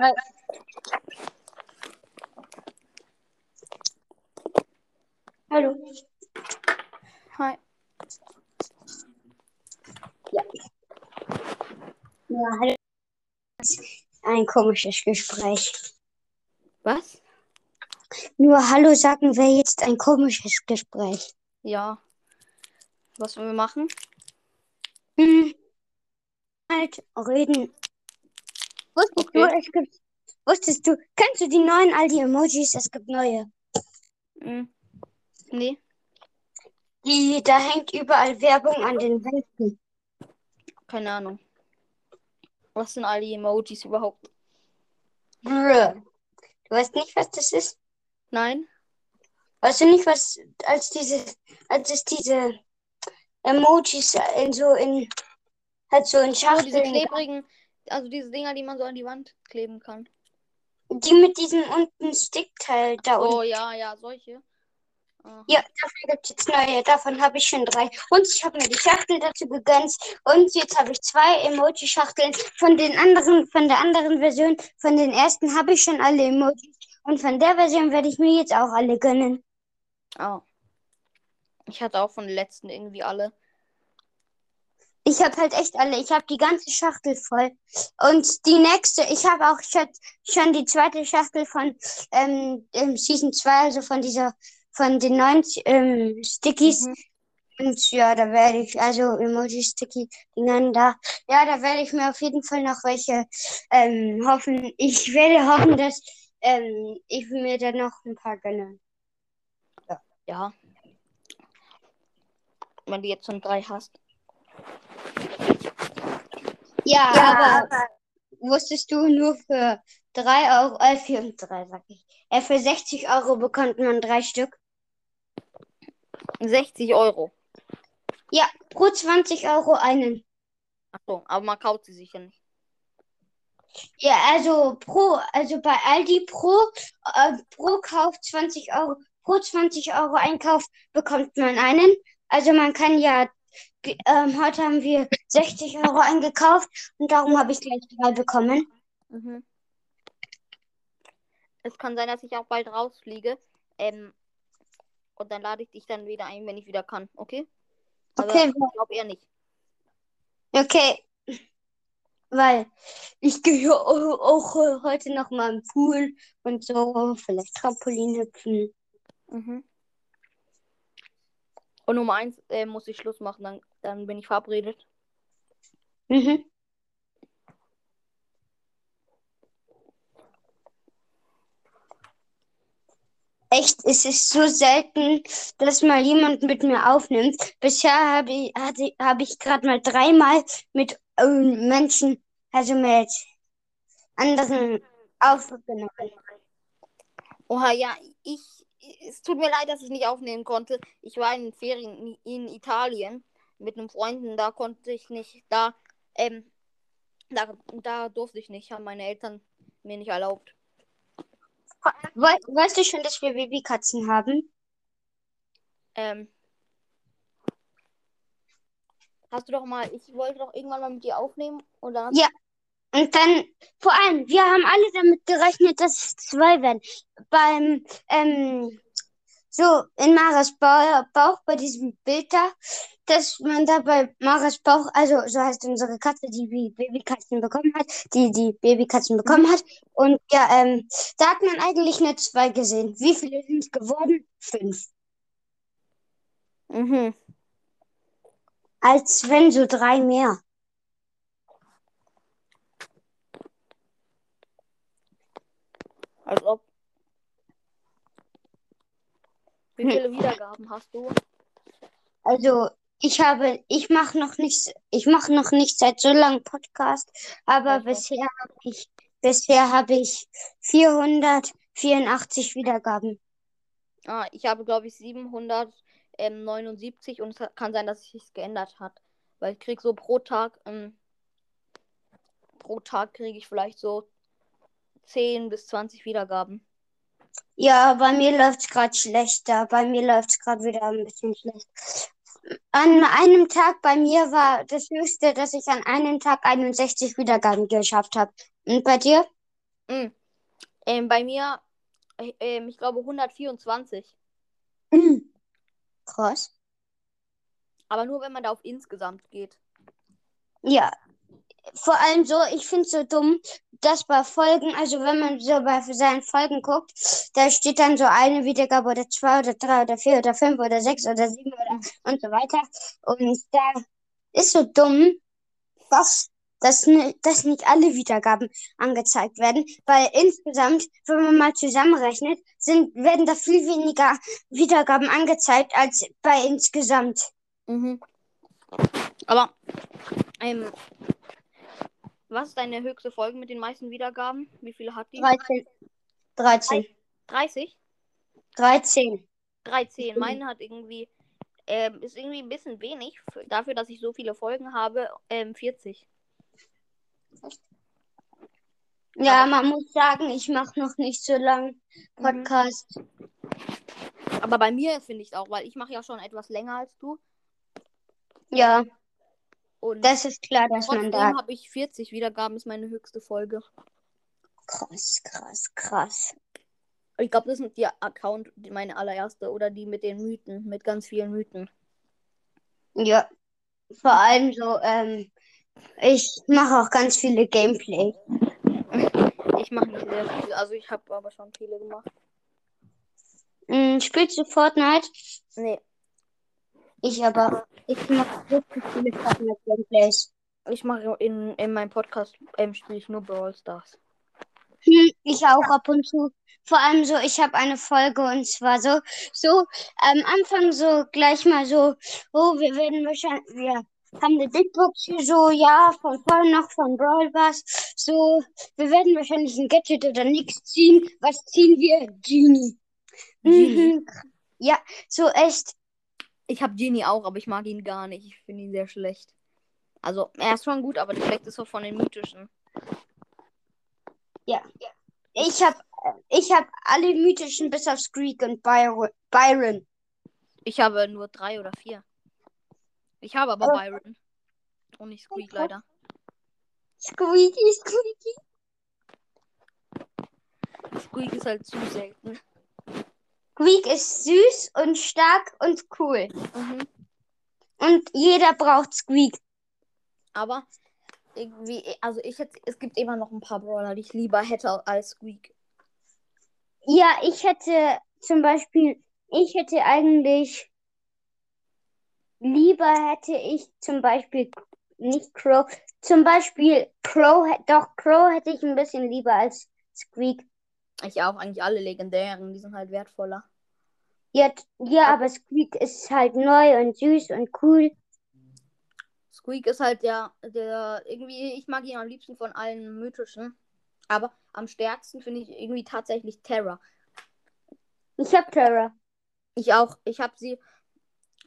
Hi. Hallo. Hi. Ja, hallo. Ein komisches Gespräch. Was? Nur Hallo sagen wäre jetzt ein komisches Gespräch. Ja. Was wollen wir machen? Hm. Halt, reden. Wusstest Okay. du, es gibt. Wusstest du, kennst du die neuen Aldi-Emojis? Es gibt neue. Hm. Nee. Die, da hängt überall Werbung an den Wänden. Keine Ahnung. Was sind all die Emojis überhaupt? Brr. Du weißt nicht, was das ist? Nein? Weißt du nicht, was als diese, als es diese Emojis in so in halt so in Oh, diese Schachteln, klebrigen, also diese Dinger, die man so an die Wand kleben kann. die mit diesem unten Stickteil da unten. Oh ja, ja, solche. Aha. Ja, davon gibt es jetzt neue. Davon habe ich schon drei. Und ich habe mir die Schachtel dazu gegönnt. Und jetzt habe ich zwei Emoji-Schachteln. Von den anderen, von der anderen Version, von den ersten habe ich schon alle Emojis. Und von der Version werde ich mir jetzt auch alle gönnen. Oh. Ich hatte auch von den letzten irgendwie alle. Ich habe halt echt alle. Ich habe die ganze Schachtel voll. Und die nächste, ich habe auch schon, schon die zweite Schachtel von ähm, ähm, Season 2, also von dieser, von den neuen ähm, Stickies. Mhm. Und ja, da werde ich, also Emoji-Sticky-Dingern da, ja, da werde ich mir auf jeden Fall noch welche ähm, hoffen. Ich werde hoffen, dass ähm, ich mir da noch ein paar gönne. Ja. Wenn du jetzt schon drei hast. Ja, Ja, aber wusstest du, nur für 3 Euro, äh, für 3, sag ich, äh, für 60 Euro bekommt man drei Stück. 60 Euro. Ja, pro 20 Euro einen. Achso, aber man kauft sie sicher nicht. Ja, also pro, also bei Aldi pro, äh, pro Kauf 20 Euro, pro 20 Euro Einkauf bekommt man einen. Also man kann ja, ähm, heute haben wir 60 Euro eingekauft und darum habe ich gleich drei bekommen. Mhm. Es kann sein, dass ich auch bald rausfliege. Ähm, und dann lade ich dich dann wieder ein, wenn ich wieder kann. Okay? Aber Okay, ich glaube eher nicht. okay. Weil ich gehe auch, äh, heute noch mal im Pool und so, vielleicht Trampolin hüpfen. Mhm. Und Nummer eins äh, muss ich Schluss machen, dann, dann bin ich verabredet. Mhm. Echt, es ist so selten, dass mal jemand mit mir aufnimmt. Bisher habe ich, hatte, habe ich gerade mal dreimal mit ähm, Menschen, also mit anderen aufgenommen. Oha, ja, ich. Es tut mir leid, dass ich nicht aufnehmen konnte. Ich war in den Ferien in, in Italien mit einem Freunden. Da konnte ich nicht. Da, ähm, da, da durfte ich nicht. Haben meine Eltern mir nicht erlaubt. We weißt du schon, dass wir Babykatzen haben? Ähm, hast du doch mal. Ich wollte doch irgendwann mal mit dir aufnehmen. Und dann. Ja. Und dann, vor allem, wir haben alle damit gerechnet, dass es zwei werden. Beim, ähm, so in Maras Bauch, bei diesem Bild da, dass man da bei Maras Bauch, also so heißt unsere Katze, die wie Babykatzen bekommen hat, die die Babykatzen bekommen hat. Und ja, ähm, da hat man eigentlich nur zwei gesehen. Wie viele sind es geworden? Fünf. Mhm. Als wenn so drei mehr. Als ob. Wie Hm. viele Wiedergaben hast du? Also ich habe, ich mache noch nicht, ich mache noch nicht seit so langem Podcast, aber weiß. bisher habe ich, bisher habe ich 484 Wiedergaben. Ah, ich habe, glaube ich, 779 und es kann sein, dass sich geändert hat. Weil ich kriege so pro Tag, ähm, pro Tag kriege ich vielleicht so 10 bis 20 Wiedergaben. Ja, bei mir läuft's gerade schlechter. Bei mir läuft's gerade wieder ein bisschen schlecht. An einem Tag bei mir war das höchste, dass ich an einem Tag 61 Wiedergaben geschafft habe. Und bei dir? Mm. Ähm, bei mir, äh, ähm, ich glaube 124. Mhm. Krass. Aber nur wenn man da auf insgesamt geht. Ja, vor allem so, ich finde es so dumm, dass bei Folgen, also wenn man so bei seinen Folgen guckt, da steht dann so eine Wiedergabe oder zwei oder drei oder vier oder fünf oder sechs oder sieben oder und so weiter. Und da ist so dumm, dass, dass, dass nicht alle Wiedergaben angezeigt werden, weil insgesamt, wenn man mal zusammenrechnet, sind, werden da viel weniger Wiedergaben angezeigt als bei insgesamt. Mhm. Aber, ähm, was ist deine höchste Folge mit den meisten Wiedergaben? Wie viele hat die? 13. 13. 30? 13. 13. Mhm. Meine hat irgendwie, ähm, ist irgendwie ein bisschen wenig für, dafür, dass ich so viele Folgen habe. Ähm, 40. Ja, Aber- man muss sagen, ich mache noch nicht so lang Mhm. Podcast. Aber bei mir finde ich es auch, weil ich mache ja schon etwas länger als du. Ja, Und das ist klar, dass man da. habe ich 40 Wiedergaben, ist meine höchste Folge. Krass, krass, krass. Ich glaube, das sind die Account, die meine allererste oder die mit den Mythen, mit ganz vielen Mythen. Ja, vor allem so, ähm, ich mache auch ganz viele Gameplay. Ich mache nicht sehr viel, also ich habe aber schon viele gemacht. Hm, spielst du Fortnite? Nee, Ich aber. Ich mache richtig viele Fortnite Gameplays. ich mache in, in meinem Podcast ähm, spiele ich nur Brawl Stars. Hm, ich auch ab und zu. Vor allem so, ich habe eine Folge und zwar so, so am Anfang so gleich mal so, oh, wir werden wahrscheinlich, wir haben eine Big Box hier so, ja, von vorne noch von Brawl Pass. So, wir werden wahrscheinlich ein Gadget oder nichts ziehen. Was ziehen wir? Genie. Genie? Mhm. Ja, so echt. Ich habe Genie auch, aber ich mag ihn gar nicht. Ich finde ihn sehr schlecht. Also, er ist schon gut, aber das Schlecht ist so von den mythischen. Ja. Ich habe ich hab alle mythischen bis auf Squeak und Byron. Byron. Ich habe nur drei oder vier. Ich habe aber Oh. Byron. Und nicht Squeak leider. Squeaky, Squeaky. Squeak ist halt zu selten. Squeak ist süß und stark und cool. Mhm. Und jeder braucht Squeak. Aber irgendwie, also ich hätte, es gibt immer noch ein paar Brawler, die ich lieber hätte als Squeak. Ja, ich hätte zum Beispiel, ich hätte eigentlich lieber hätte ich zum Beispiel nicht Crow, zum Beispiel Crow, doch Crow hätte ich ein bisschen lieber als Squeak. Ich auch, eigentlich alle legendären, die sind halt wertvoller. Ja, t- ja, aber Squeak ist halt neu und süß und cool. Squeak ist halt der, der, irgendwie, ich mag ihn am liebsten von allen mythischen. Aber am stärksten finde ich irgendwie tatsächlich Terra. Ich hab Terra. Ich auch, ich habe sie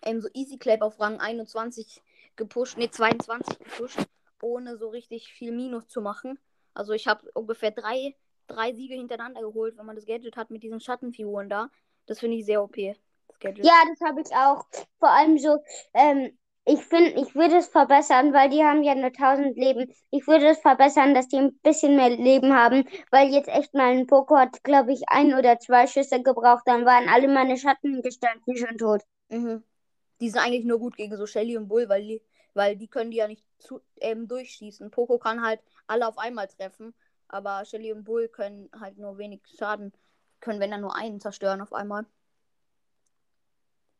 ähm, so Easy Clap auf Rang 21 gepusht, ne 22 gepusht, ohne so richtig viel Minus zu machen. Also ich habe ungefähr drei, drei Siege hintereinander geholt, wenn man das Gadget hat mit diesen Schattenfiguren da. Das finde ich sehr OP, das. Ja, das habe ich auch. Vor allem so, ähm, ich finde, ich würde es verbessern, weil die haben ja nur 1000 Leben. Ich würde es verbessern, dass die ein bisschen mehr Leben haben, weil jetzt echt mal ein Poco hat, glaube ich, ein oder zwei Schüsse gebraucht, dann waren alle meine Schattengestalten schon tot. Mhm. Die sind eigentlich nur gut gegen so Shelly und Bull, weil die, weil die können die ja nicht zu, ähm, durchschießen. Poco kann halt alle auf einmal treffen, aber Shelly und Bull können halt nur wenig Schaden, können wenn dann nur einen zerstören auf einmal.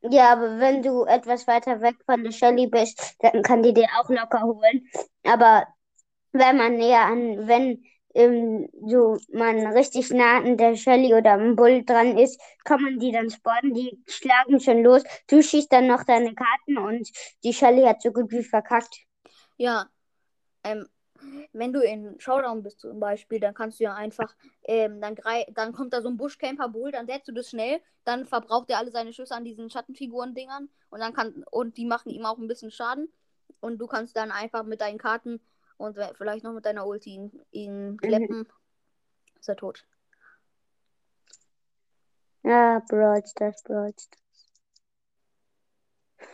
Ja, aber wenn du etwas weiter weg von der Shelly bist, dann kann die dir auch locker holen. Aber wenn man näher an, wenn ähm, so man richtig nah an der Shelly oder am Bull dran ist, kann man die dann spawnen. Die schlagen schon los. Du schießt dann noch deine Karten und die Shelly hat so gut wie verkackt. Ja, ähm, wenn du in Showdown bist zum Beispiel, dann kannst du ja einfach, ähm, dann, dann kommt da so ein Buschcamper Bull, dann setzt du das schnell, dann verbraucht er alle seine Schüsse an diesen Schattenfiguren-Dingern und dann kann, und die machen ihm auch ein bisschen Schaden. Und du kannst dann einfach mit deinen Karten und vielleicht noch mit deiner Ulti ihn, ihn kleppen. Ist er tot. Ja, Brawl Stars, Brawl Stars.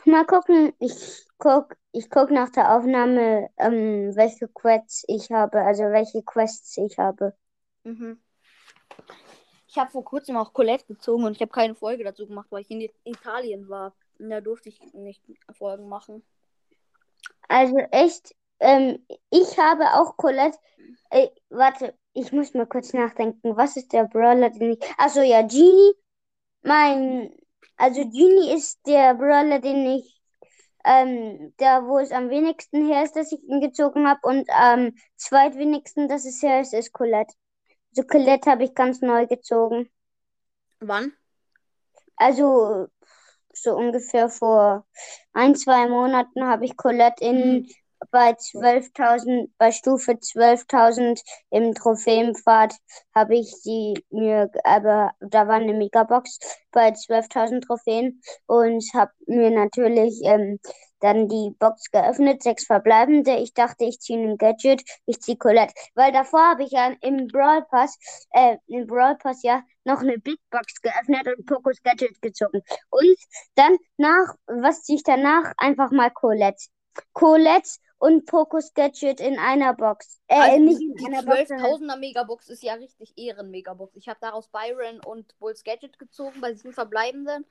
Mal gucken, ich guck, ich guck nach der Aufnahme, ähm, welche Quests ich habe, also welche Quests ich habe. Mhm. Ich habe vor kurzem auch Colette gezogen und ich habe keine Folge dazu gemacht, weil ich in Italien war. Und da durfte ich nicht Folgen machen. Also echt, ähm, ich habe auch Colette. Äh, warte, ich muss mal kurz nachdenken. Was ist der Brawler, den ich. Achso, ja, Genie. Mein. Also Genie ist der Brawler, den ich. Ähm, da, wo es am wenigsten her ist, dass ich ihn gezogen habe. Und am zweitwenigsten, dass es her ist, ist Colette. Also Colette habe ich ganz neu gezogen. Wann? Also so ungefähr vor ein, zwei Monaten habe ich Colette in Mhm. Bei 12.000, bei Stufe 12.000 im Trophäenpfad habe ich sie mir, aber da war eine Megabox bei 12.000 Trophäen und habe mir natürlich ähm, dann die Box geöffnet, sechs verbleibende. Ich dachte, ich ziehe ein Gadget, ich ziehe Colette, weil davor habe ich ja im Brawl Pass, äh, im Brawl Pass ja noch eine Big Box geöffnet und Pokos Gadget gezogen. Und dann nach, was ziehe ich danach? Einfach mal Colette. Colette und Pokos Gadget in einer Box. Äh, Also nicht die, in die einer Box. sondern- 12.000er Megabox ist ja richtig Ehren-Megabox. Ich habe daraus Byron und Bulls Gadget gezogen bei diesen verbleibenden.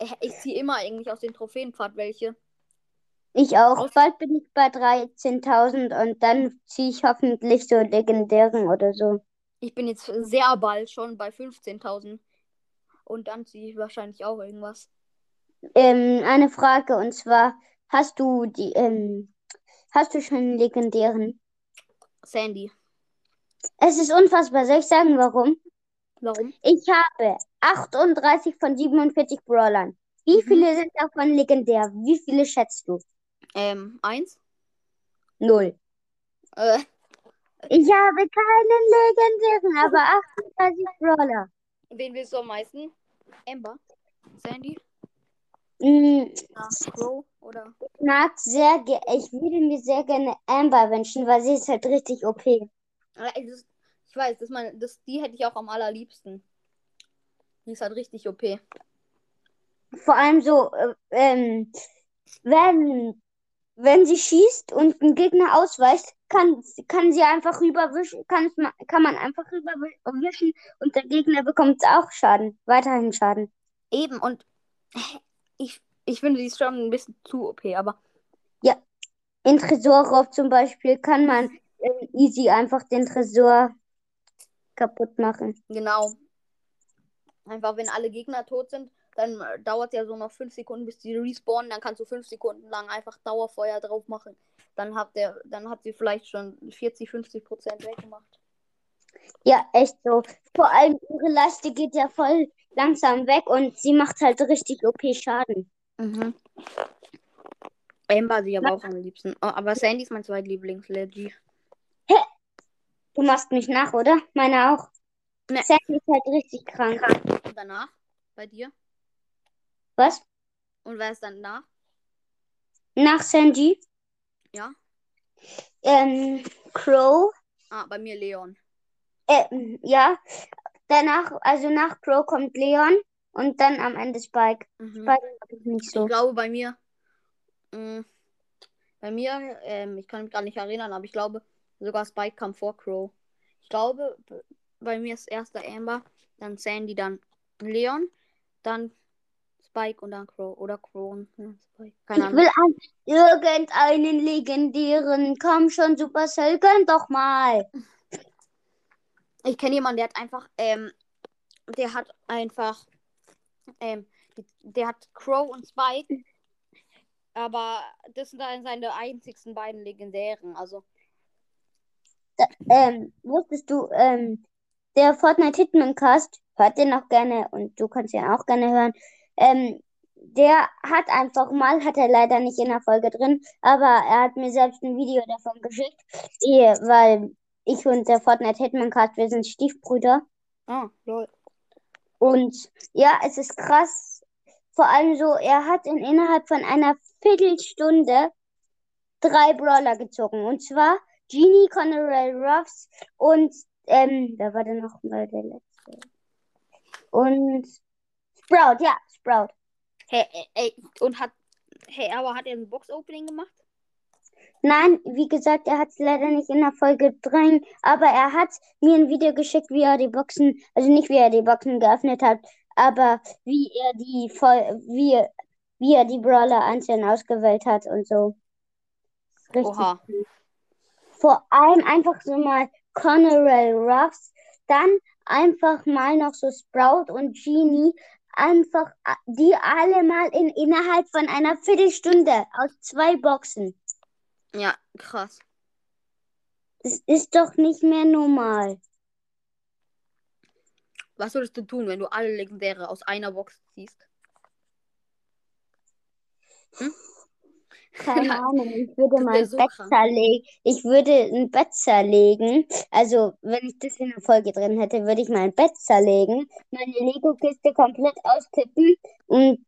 Ich, ich ziehe immer eigentlich aus den Trophäenpfad welche. Ich auch. Aus- Bald bin ich bei 13.000 und dann ziehe ich hoffentlich so legendären oder so. Ich bin jetzt sehr bald schon bei 15.000. Und dann ziehe ich wahrscheinlich auch irgendwas. Ähm, eine Frage und zwar, hast du die, ähm, hast du schon einen legendären? Sandy. Es ist unfassbar. Soll ich sagen, warum? Warum? Ich habe 38 von 47 Brawlern. Wie Mhm. viele sind davon legendär? Wie viele schätzt du? Ähm, eins. Null. Äh, Ich habe keinen legendären, aber 38 Brawler. wen willst du am meisten? Amber? Sandy? Ah, Crow? Oder? Ich mag sehr, ich würde mir sehr gerne Amber wünschen, weil sie ist halt richtig OP. Äh, Ich weiß, das meine, das, die hätte ich auch am allerliebsten. Die ist halt richtig OP. Vor allem so, äh, ähm, wenn, wenn sie schießt und ein Gegner ausweicht, kann, kann sie einfach rüberwischen, kann, kann man einfach rüberwischen und der Gegner bekommt auch Schaden, weiterhin Schaden. Eben, und ich, ich finde, die ist schon ein bisschen zu OP, aber In Tresorraub zum Beispiel kann man äh, easy einfach den Tresor kaputt machen. genau. Einfach, wenn alle Gegner tot sind, dann äh, dauert ja so noch 5 Sekunden, bis die respawnen. Dann kannst du 5 Sekunden lang einfach Dauerfeuer drauf machen. Dann hat, der, dann hat sie vielleicht schon 40, 50 Prozent weggemacht. Ja, echt so. Vor allem ihre Leiste geht ja voll langsam weg und sie macht halt richtig OP Schaden. Mhm. Amber sie aber auch am liebsten. Oh, aber Sandy ist mein zweitlieblings-Leggy. Du machst mich nach, oder? Meine auch. Ne. Sandy ist halt richtig krank. Und danach? Bei dir? Was? Und wer ist dann nach? Nach Sandy? Ja. Ähm, Crow. Ah, bei mir Leon. Äh, ja. Danach, also nach Crow kommt Leon und dann am Ende Spike. Mhm. Spike ich nicht Ich so. glaube, bei mir. Mh, bei mir, ähm, ich kann mich gar nicht erinnern, aber ich glaube, sogar Spike kam vor Crow. Ich glaube, bei mir ist erster Amber, dann Sandy, dann Leon, dann Spike und dann Crow. Oder Crow und Spike. Keine Ich Ahnung. will an irgendeinen legendären. Komm schon, Supercell, gönn doch mal. Ich kenne jemanden, der hat einfach, ähm, der hat einfach, ähm, der hat Crow und Spike, aber das sind dann seine einzigsten beiden legendären. Also, Ähm, wusstest du, ähm, der Fortnite Hitman Cast, hört den auch gerne und du kannst ihn auch gerne hören. Ähm, der hat einfach mal, hat er leider nicht in der Folge drin, aber er hat mir selbst ein Video davon geschickt, die, weil ich und der Fortnite Hitman Cast, wir sind Stiefbrüder. ah, lol. Und ja, es ist krass. Vor allem so, er hat in innerhalb von einer Viertelstunde drei Brawler gezogen. Und zwar Genie, Connery Ruffs und ähm, wer war denn noch mal der letzte? Und Sprout, ja, Sprout. Hey, ey, ey, und hat, hey, aber hat er ein Box-Opening gemacht? Nein, wie gesagt, er hat es leider nicht in der Folge drin, aber er hat mir ein Video geschickt, wie er die Boxen, also nicht wie er die Boxen geöffnet hat, aber wie er die Vol wie, wie er die Brawler einzeln ausgewählt hat und so. Richtig. Oha. cool. Vor allem einfach so mal Connorell Ruffs, dann einfach mal noch so Sprout und Genie, einfach a- die alle mal in innerhalb von einer Viertelstunde aus zwei Boxen. Ja, krass. Das ist doch nicht mehr normal. Was würdest du tun, wenn du alle Legendäre aus einer Box ziehst? Keine Ja, Ahnung, ich würde das mal wär ein so Bett zerlegen. Ich würde ein Bett zerlegen. Also, wenn ich das in der Folge drin hätte, würde ich mal ein Bett zerlegen, meine Lego-Kiste komplett austippen und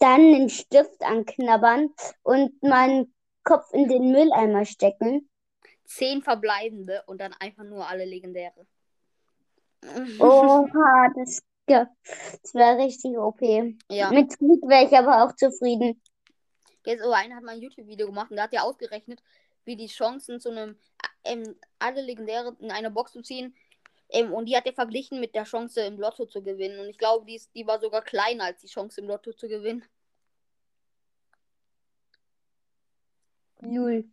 dann einen Stift anknabbern und meinen Kopf in den Mülleimer stecken. Zehn verbleibende und dann einfach nur alle Legendäre. Oha, das, ja, das wäre richtig OP. Ja. Mit Krieg wäre ich aber auch zufrieden. Jetzt, oh, einer hat mal ein YouTube-Video gemacht und da hat er ausgerechnet, wie die Chancen zu einem, ähm, alle Legendäre in eine Box zu ziehen. Ähm, und die hat er verglichen mit der Chance im Lotto zu gewinnen. Und ich glaube, die, ist, die war sogar kleiner als die Chance im Lotto zu gewinnen. Lul.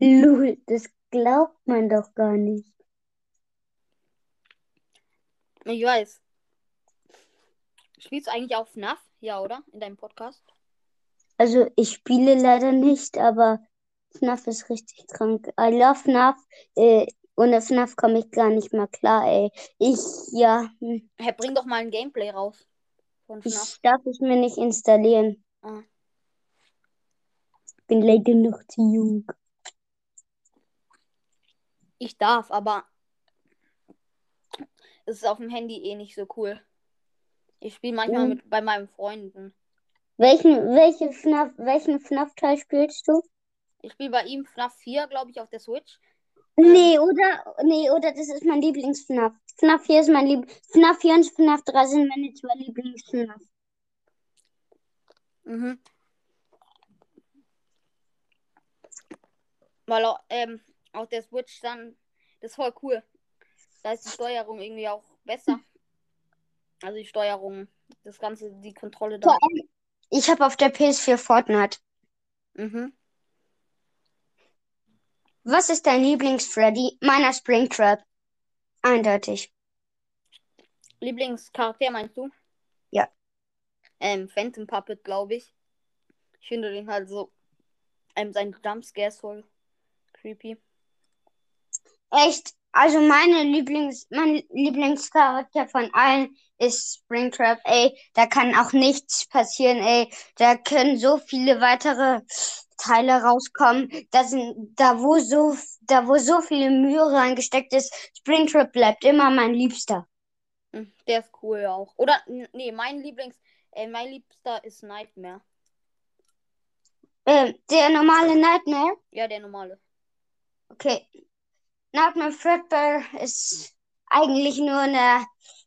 Lul, das glaubt man doch gar nicht. Ich weiß. Spielst du eigentlich auch FNAF? Ja, oder? In deinem Podcast? Also ich spiele leider nicht, aber FNAF ist richtig krank. I love FNAF. Äh, ohne FNAF komme ich gar nicht mehr klar, ey. Ich, ja, hm, Hey, bring doch mal ein Gameplay raus. FNAF. ich darf es mir nicht installieren. Ah. Bin leider noch zu jung. Ich darf, aber es ist auf dem Handy eh nicht so cool. Ich spiele manchmal Mhm. mit bei meinen Freunden. Welchen, welche FNAF, welchen FNAF-Teil spielst du? Ich spiele bei ihm FNAF 4, glaube ich, auf der Switch. Nee, oder? Nee, oder das ist mein Lieblings-FNAF. FNAF 4 ist mein Lieb. FNAF 4 und FNAF 3 sind meine zwei Lieblings-FNAF. Mhm. Weil au- ähm, auf der Switch dann, das ist voll cool. Da ist die Steuerung irgendwie auch besser. Also die Steuerung, das Ganze, die Kontrolle da. Ich habe auf der PS4 Fortnite. Mhm. Was ist dein Lieblings-Freddy? Meiner Springtrap. Eindeutig. Lieblingscharakter meinst du? Ja. Ähm, Phantom Puppet, glaube ich. Ich finde den halt so. Ähm, sein Jumpscare ist voll creepy. Echt? Also meine Lieblings, mein Lieblingscharakter von allen ist Springtrap. Ey, da kann auch nichts passieren, ey. Da können so viele weitere Teile rauskommen. Da sind, da wo so, da wo so viel Mühe reingesteckt ist, Springtrap bleibt immer mein Liebster. Hm, Der ist cool auch. Oder, nee, mein Lieblings, äh, mein Liebster ist Nightmare. Ähm, der normale Nightmare. Ja, der normale. Okay. Nightmare Fredbear ist eigentlich nur eine,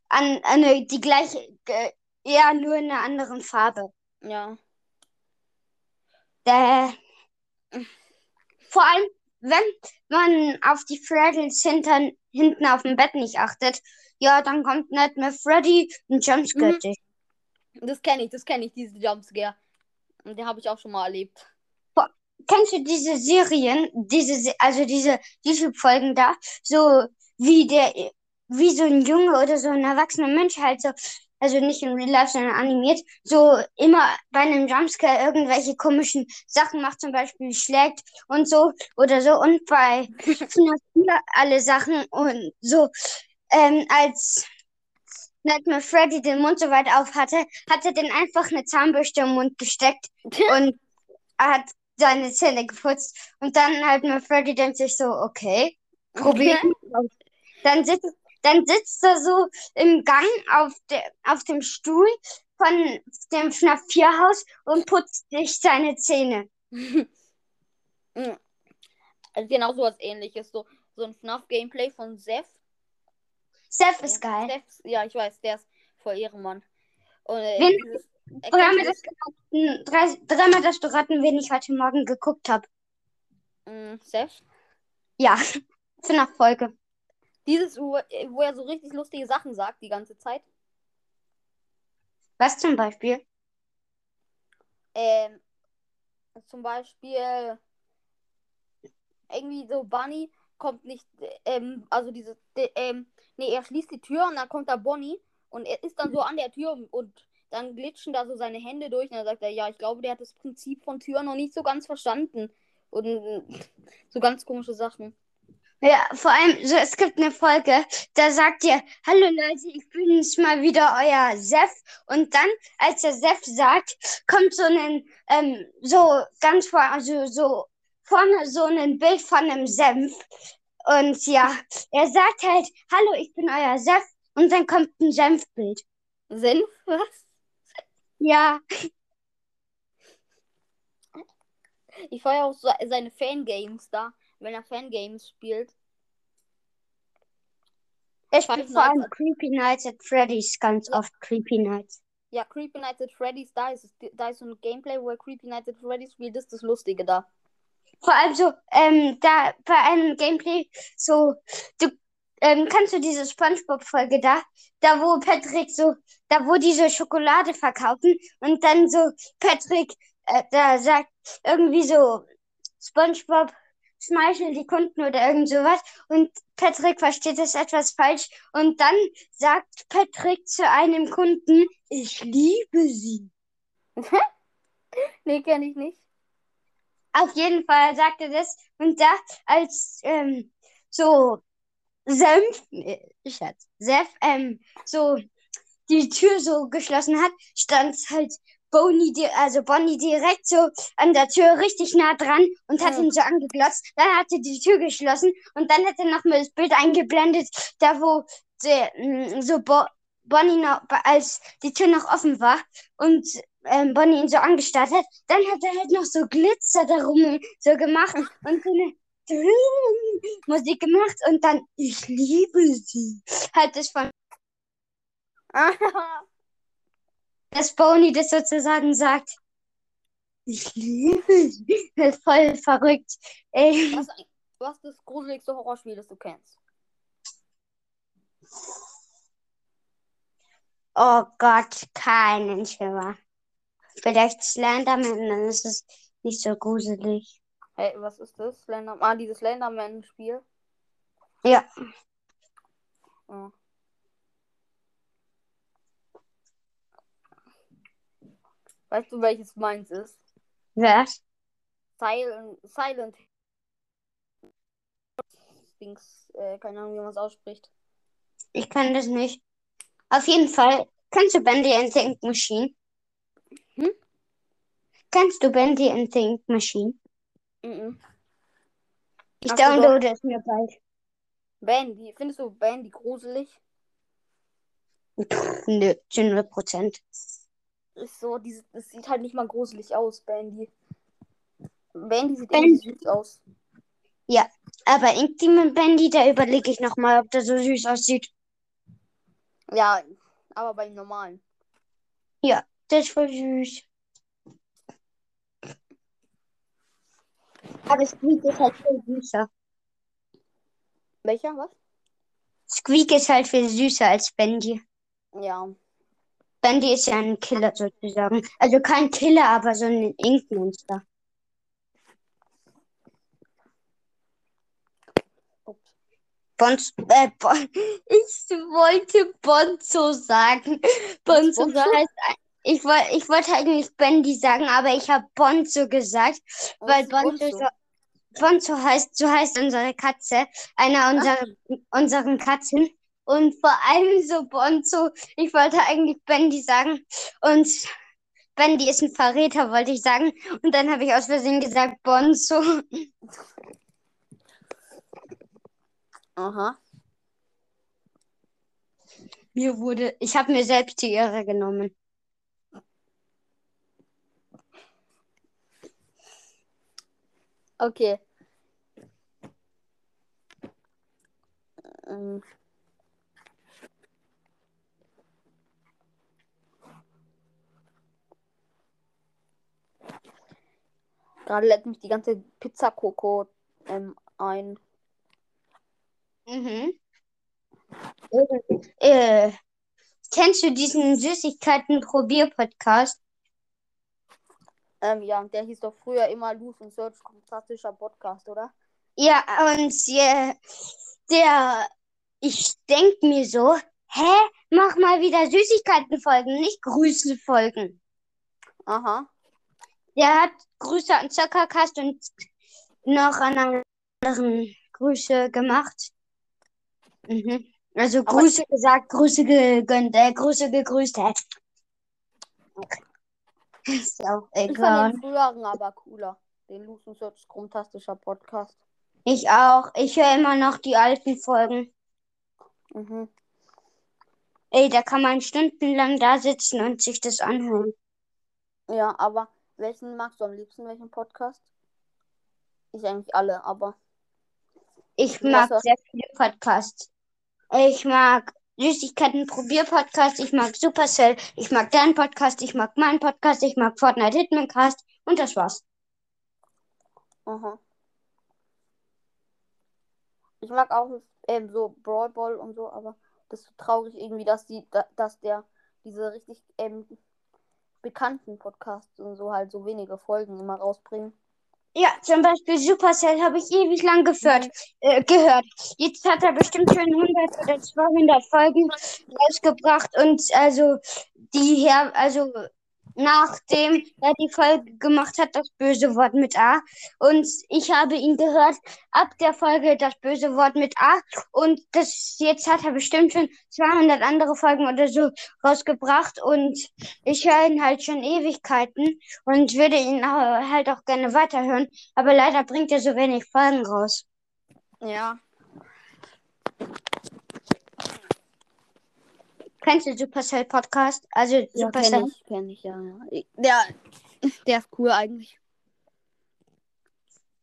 an, eine die gleiche, äh, ja, nur in einer anderen Farbe. Ja. Der, vor allem, wenn man auf die Freddles hinten, hinten auf dem Bett nicht achtet, ja, dann kommt Nightmare Freddy und jumpscaret Mhm. dich. Das kenne ich, das kenne ich, diese Jumpscare. Und den habe ich auch schon mal erlebt. Kennst du diese Serien, diese, Se- also diese YouTube-Folgen da, so wie der, wie so ein Junge oder so ein erwachsener Mensch halt so, also nicht in Real Life, sondern animiert, so immer bei einem Jumpscare irgendwelche komischen Sachen macht, zum Beispiel schlägt und so oder so. Und bei FNAF 4 alle Sachen und so, ähm, als Nightmare Freddy den Mund so weit auf hatte, hat er den einfach eine Zahnbürste im Mund gesteckt und er hat seine Zähne geputzt. Und dann halt mal Freddy denkt sich so, okay, Problem. Dann sitzt, dann sitzt er so im Gang auf, der, auf dem Stuhl von dem FNAF 4 Haus und putzt sich seine Zähne. Also genau so was ähnliches. So, so ein FNAF-Gameplay von Seth. Seth ist geil. Seth, ja, ich weiß, der ist voll Ehrenmann. Und äh, Wen- dieses, Dreimal das, drei, dreimal das du raten, wen ich heute Morgen geguckt habe. Mm, Seth? Ja, für eine Folge. Dieses, wo, er so richtig lustige Sachen sagt die ganze Zeit. Was zum Beispiel? Ähm, zum Beispiel irgendwie so Bunny kommt nicht, ähm, also diese, ähm, nee, er schließt die Tür und dann kommt da Bonnie und er ist dann so an der Tür und dann glitschen da so seine Hände durch und dann sagt er, ja, ich glaube, der hat das Prinzip von Türen noch nicht so ganz verstanden. Und so ganz komische Sachen. Ja, vor allem, so, es gibt eine Folge, da sagt ihr, hallo Leute, ich bin's mal wieder, euer Sef. Und dann, als der Sef sagt, kommt so ein, ähm, so ganz vor, also so vorne so ein Bild von einem Senf. Und ja, er sagt halt, hallo, ich bin euer Sef. Und dann kommt ein Senfbild. Senf, was? Ja, Ich feiere auch so seine Fangames da, wenn er Fangames spielt. er spielt vor allem Creepy Nights at Freddy's ganz Ja. oft Creepy Nights. Ja, Creepy Nights at Freddy's, da ist, da ist so ein Gameplay, wo er Creepy Nights at Freddy's spielt, das ist das Lustige da. Vor allem so, ähm, da bei einem Gameplay, so, du, ähm, kannst du diese SpongeBob-Folge da, da wo Patrick so, da wo diese Schokolade verkaufen und dann so Patrick, äh, da sagt irgendwie so SpongeBob schmeichelt die Kunden oder irgend sowas und Patrick versteht das etwas falsch und dann sagt Patrick zu einem Kunden, ich liebe sie. Nee, kenne ich nicht. Auf jeden Fall sagt er das. Und da, als ähm, so Senf, äh, Schatz, Sef, ähm, so die Tür so geschlossen hat, stand halt Bonnie, also Bonnie direkt so an der Tür richtig nah dran und hat Ja. ihn so angeglotzt. Dann hat er die Tür geschlossen und dann hat er noch mal das Bild eingeblendet, da wo der, mm, so Bo Bonnie noch, als die Tür noch offen war und ähm, Bonnie ihn so angestarrt hat. Dann hat er halt noch so Glitzer darum so gemacht und so eine Musik gemacht und dann ich liebe sie. Halt das von dass Bonnie das sozusagen sagt. Ich liebe sie. Das ist voll verrückt. Ey, was, was ist das gruseligste Horrorspiel, das du kennst? oh Gott, keinen Schimmer. Vielleicht Slenderman, dann ist es nicht so gruselig. Hey, was ist das? Slender ah, dieses Slenderman-Spiel. Ja. Ja. Weißt du, welches meins ist? Was? Silent. Silent. Dings, äh, keine Ahnung, wie man es ausspricht. Ich kann das nicht. Auf jeden Fall. Kennst du Bendy and Think Machine? Hm? Kennst du Bendy and Think Machine? Mhm. Ich Ach so, doch. downloade es mir bald. Bandy. Findest du Bandy gruselig? Pff, nö, zu 0 Prozent. Ist so, dieses, das sieht halt nicht mal gruselig aus, Bandy. Bandy sieht Bandy. irgendwie süß aus. Aber Ink Demon Bendy, da überlege ich nochmal, ob der so süß aussieht. Ja, aber beim normalen. Der ist voll süß. Aber Squeak ist halt viel süßer. Welcher? Was? Squeak ist halt viel süßer als Bendy. Ja. Bendy ist ja ein Killer sozusagen. Also kein Killer, aber so ein Ink-Monster. Bonz, äh, bon, ich wollte Bonzo sagen. Bonzo Bonzo? heißt, ich wollte, ich wollte eigentlich Bendy sagen, aber ich habe Bonzo gesagt, Was weil Bonzo, Bonzo? so, Bonzo heißt, so heißt unsere Katze, einer unserer, unseren Katzen. Und vor allem so Bonzo, ich wollte eigentlich Bendy sagen und Bendy ist ein Verräter, wollte ich sagen. Und dann habe ich aus Versehen gesagt Bonzo. Aha. Mir wurde, ich habe mir selbst die Ehre genommen. Okay. Ähm. Gerade lädt mich die ganze Pizza Coco ähm, ein. Mhm. Äh, kennst du diesen Süßigkeiten-Probier-Podcast? Ähm, ja, der hieß doch früher immer Loose und Search, fantastischer Podcast, oder? Ja, und ja, der, ich denk mir so, hä, mach mal wieder Süßigkeiten-Folgen, nicht Grüße-Folgen. Aha. Der hat Grüße an Zuckerkast und noch an anderen Grüße gemacht. Mhm. Also Aber- Grüße gesagt, Grüße gegönnt, äh, Grüße gegrüßt. Äh. Okay. Ist auch Ich egal. fand den früheren aber cooler. Den und Search, fantastischer Podcast. Ich auch. Ich höre immer noch die alten Folgen. Mhm. Ey, da kann man stundenlang da sitzen und sich das anhören. Ja, aber welchen magst du am liebsten, welchen Podcast? Ich eigentlich alle, aber. Ich mag sehr viele Podcasts. Ich mag Süßigkeiten-Probier-Podcast, ich mag Supercell, ich mag deinen Podcast, ich mag meinen Podcast, ich mag Fortnite Hitmancast und das war's. Aha. Ich mag auch ähm, so Brawl Ball und so, aber das ist so traurig irgendwie, dass die, da, dass der diese richtig ähm, bekannten Podcasts und so halt so wenige Folgen immer rausbringen. Ja, zum Beispiel Supercell habe ich ewig lang geführt, Mhm. äh, gehört. Jetzt hat er bestimmt schon 100 oder 200 Folgen rausgebracht und also die her, also nachdem er die Folge gemacht hat, das böse Wort mit A und ich habe ihn gehört ab der Folge das böse Wort mit A und das jetzt hat er bestimmt schon 200 andere Folgen oder so rausgebracht und ich höre ihn halt schon Ewigkeiten und würde ihn halt auch gerne weiterhören, aber leider bringt er so wenig Folgen raus. Ja. Kennst du Supercell Podcast? Also Ja, Supercell? kenne ich, kenne ich, ja, Der, der ist cool eigentlich.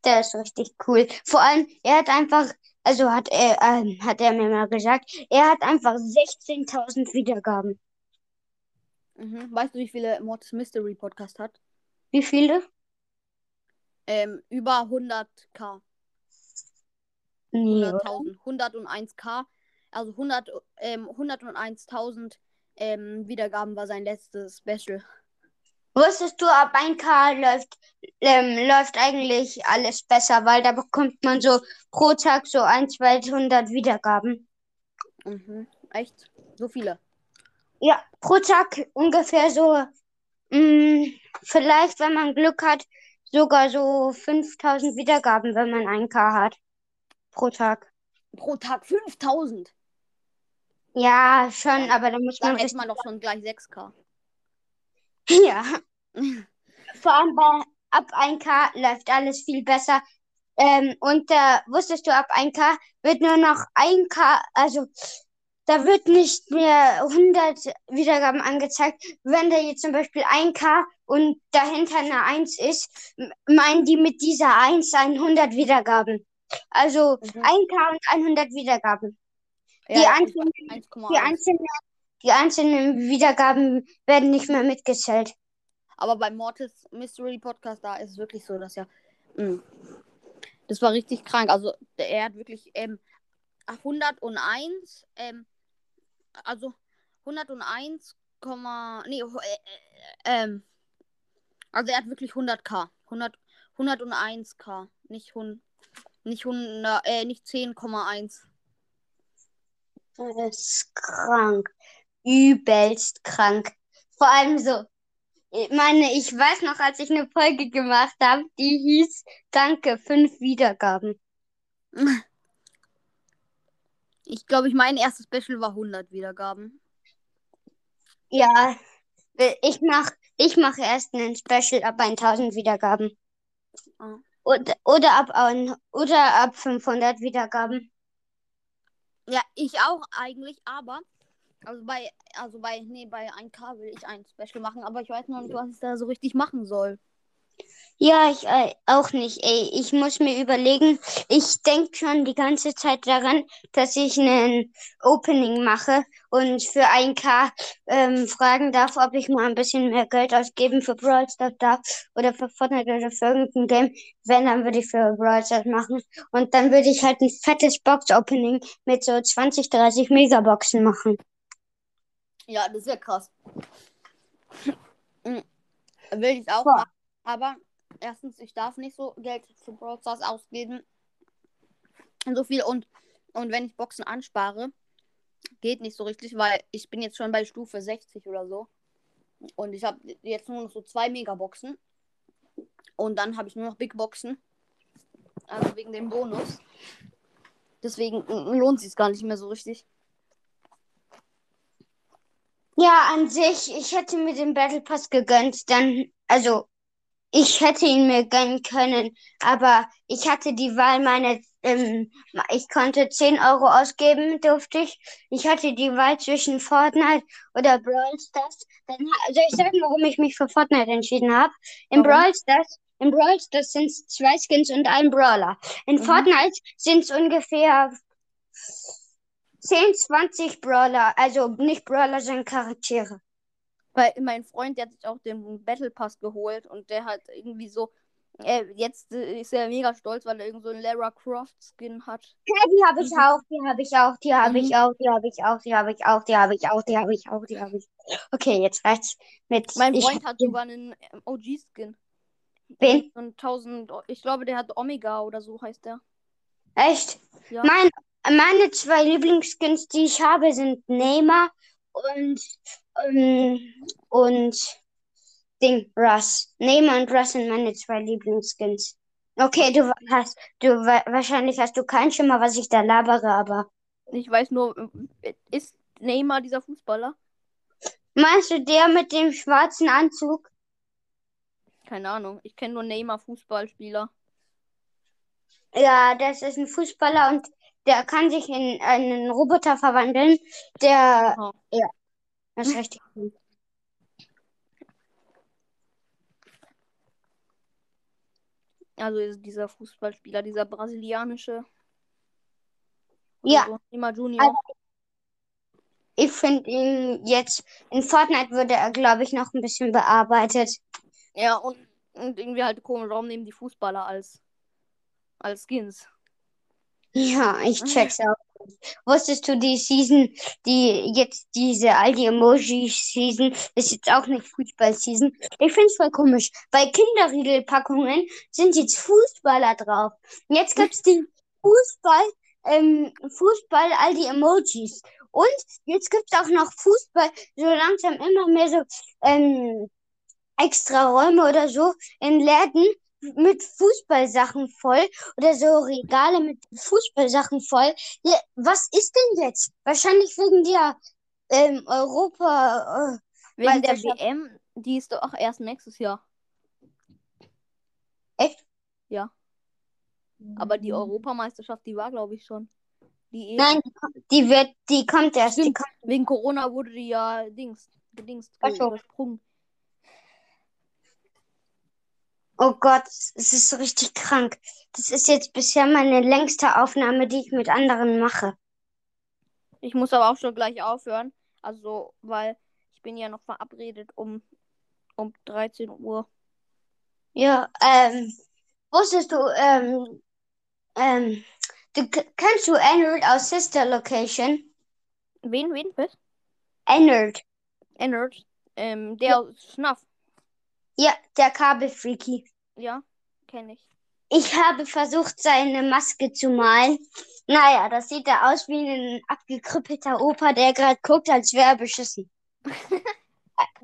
Der ist richtig cool. Vor allem, er hat einfach, also hat er, ähm, hat er mir mal gesagt, er hat einfach 16.000 Wiedergaben. Mhm. Weißt du, wie viele Mortis Mystery Podcast hat? Wie viele? Ähm, über 100k. Nee, oder? 100.000. 101k. Also 100, ähm, 101.000 ähm, Wiedergaben war sein letztes Special. Wusstest du, ab 1K läuft, ähm, läuft eigentlich alles besser, weil da bekommt man so pro Tag so 1, 200 Wiedergaben. Mhm. Echt? So viele. Ja, pro Tag ungefähr so, mh, vielleicht, wenn man Glück hat, sogar so 5000 Wiedergaben, wenn man 1K hat. Pro Tag. Pro Tag 5000. Ja, schon, aber da muss man Dann richtig. man doch schon gleich 6k. Ja, vor allem bei ab 1K läuft alles viel besser. Ähm, und da wusstest du, ab 1K wird nur noch 1K, also da wird nicht mehr 100 Wiedergaben angezeigt. Wenn da jetzt zum Beispiel 1K und dahinter eine 1 ist, meinen die mit dieser 1 100 Wiedergaben. Also Mhm. 1K und 100 Wiedergaben. Ja, Die einzelnen, die 1,1. einzelnen, die einzelnen Wiedergaben werden nicht mehr mitgezählt. Aber beim Mortis Mystery Podcast, da ist es wirklich so, dass ja. mh, das war richtig krank. Also, er hat wirklich ähm, 101, ähm, also 101, Komma- nee, äh, äh, ähm, also er hat wirklich 100k. 100, 101k. Nicht, hun, nicht, 100, äh, nicht 10,1. Das ist krank. Übelst krank. Vor allem so. Ich meine, ich weiß noch, als ich eine Folge gemacht habe, die hieß Danke, fünf Wiedergaben. Ich glaube, ich mein erstes Special war 100 Wiedergaben. Ja, ich mach, ich mache erst einen Special ab 1000 Wiedergaben. Ah. Oder, oder ab, ein- oder ab 500 Wiedergaben. Ja, ich auch eigentlich, aber also bei also bei nee, bei 1K will ich ein Special machen, aber ich weiß noch nicht, was ich da so richtig machen soll. Ja, ich äh, auch nicht. Ey, ich muss mir überlegen, ich denke schon die ganze Zeit daran, dass ich einen Opening mache und für 1K ähm, fragen darf, ob ich mal ein bisschen mehr Geld ausgeben für Brawl Stars darf oder für Fortnite oder für irgendein Game. Wenn, dann würde ich für Brawl Stars machen. Und dann würde ich halt ein fettes Box-Opening mit so 20, 30 Megaboxen machen. Ja, das wäre krass. Mhm. Will ich auch Boah. machen. Aber erstens, ich darf nicht so Geld für Brawl Stars ausgeben. So viel und, und wenn ich Boxen anspare, geht nicht so richtig, weil ich bin jetzt schon bei Stufe 60 oder so. Und ich habe jetzt nur noch so zwei Megaboxen. Und dann habe ich nur noch Big Boxen. Also wegen dem Bonus. Deswegen lohnt sich gar nicht mehr so richtig. Ja, an sich, ich hätte mir den Battle Pass gegönnt, dann, also, ich hätte ihn mir gönnen können, aber ich hatte die Wahl meine, ähm, ich konnte 10 Euro ausgeben, durfte ich. Ich hatte die Wahl zwischen Fortnite oder Brawl Stars. Dann, soll ich sagen, warum ich mich für Fortnite entschieden habe? In Warum? Brawl Stars, in Brawl Stars sind es zwei Skins und ein Brawler. In Mhm. Fortnite sind es ungefähr 10, 20 Brawler, also nicht Brawler, sondern Charaktere. Weil mein Freund, der hat sich auch den Battle Pass geholt und der hat irgendwie so. Äh, jetzt äh, ist er mega stolz, weil er irgend so einen Lara Croft Skin hat. Ja, die habe ich Mhm. auch, die habe ich auch, die habe ich Mhm. auch, die habe ich auch, die habe ich auch, die habe ich auch, die habe ich auch, die habe ich. Okay, jetzt reicht's mit. Mein Freund hat sogar einen ähm, OG-Skin. wen? So ein 1000. Ich glaube, der hat Omega oder so heißt der. Echt? Ja. Mein, meine zwei Lieblingsskins, die ich habe, sind Neymar und ähm, und Ding Russ. Neymar und Russ sind meine zwei Lieblingsskins. Okay, du hast, du wa- wahrscheinlich hast du keinen Schimmer, was ich da labere, aber Ich weiß nur, ist Neymar dieser Fußballer? meinst du der mit dem schwarzen Anzug? Keine Ahnung. Ich kenne nur Neymar Fußballspieler. Ja, das ist ein Fußballer und der kann sich in einen Roboter verwandeln, der, Aha. ja, das ist richtig. cool. Also ist dieser Fußballspieler, dieser brasilianische. Ja. So. Neymar Junior. Ich finde ihn jetzt, in Fortnite würde er, glaube ich, noch ein bisschen bearbeitet. Ja, und, und irgendwie halt komisch, warum nehmen die Fußballer als, als Skins? Ja, ich check's auch. Wusstest du, die Season, die jetzt diese Aldi Emoji Season, ist jetzt auch nicht Fußball Season. Ich find's voll komisch. Bei Kinderriegelpackungen sind jetzt Fußballer drauf. Und jetzt gibt's die Fußball, ähm, Fußball Aldi Emojis. Und jetzt gibt's auch noch Fußball, so langsam immer mehr so, ähm, extra Räume oder so in Läden mit Fußballsachen voll oder so Regale mit Fußballsachen voll. Was ist denn jetzt? Wahrscheinlich wegen der ähm, Europa. Wegen der Meisterschaft. WM, die ist doch auch erst nächstes Jahr. Äh, echt? Ja. Aber die Europameisterschaft, die war, glaube ich, schon. Die EM. Nein, die, wird, die kommt erst. Die kommt, Wegen Corona wurde die ja Dings, gedingst, Ach so. übersprungen. Oh Gott, es ist richtig krank. Das ist jetzt bisher meine längste Aufnahme, die ich mit anderen mache. Ich muss aber auch schon gleich aufhören. Also, weil ich bin ja noch verabredet um, um 13 Uhr. Ja, ähm, wusstest du, ähm, ähm, du kennst du Ennard aus Sister Location? Wen, wen, was? Ennard. Ennard. Ähm, der aus Schnaff. Ja, der Kabelfreaky. Ja, kenne ich. Ich habe versucht, seine Maske zu malen. Naja, das sieht da aus wie ein abgekrüppelter Opa, der gerade guckt, als wäre er beschissen.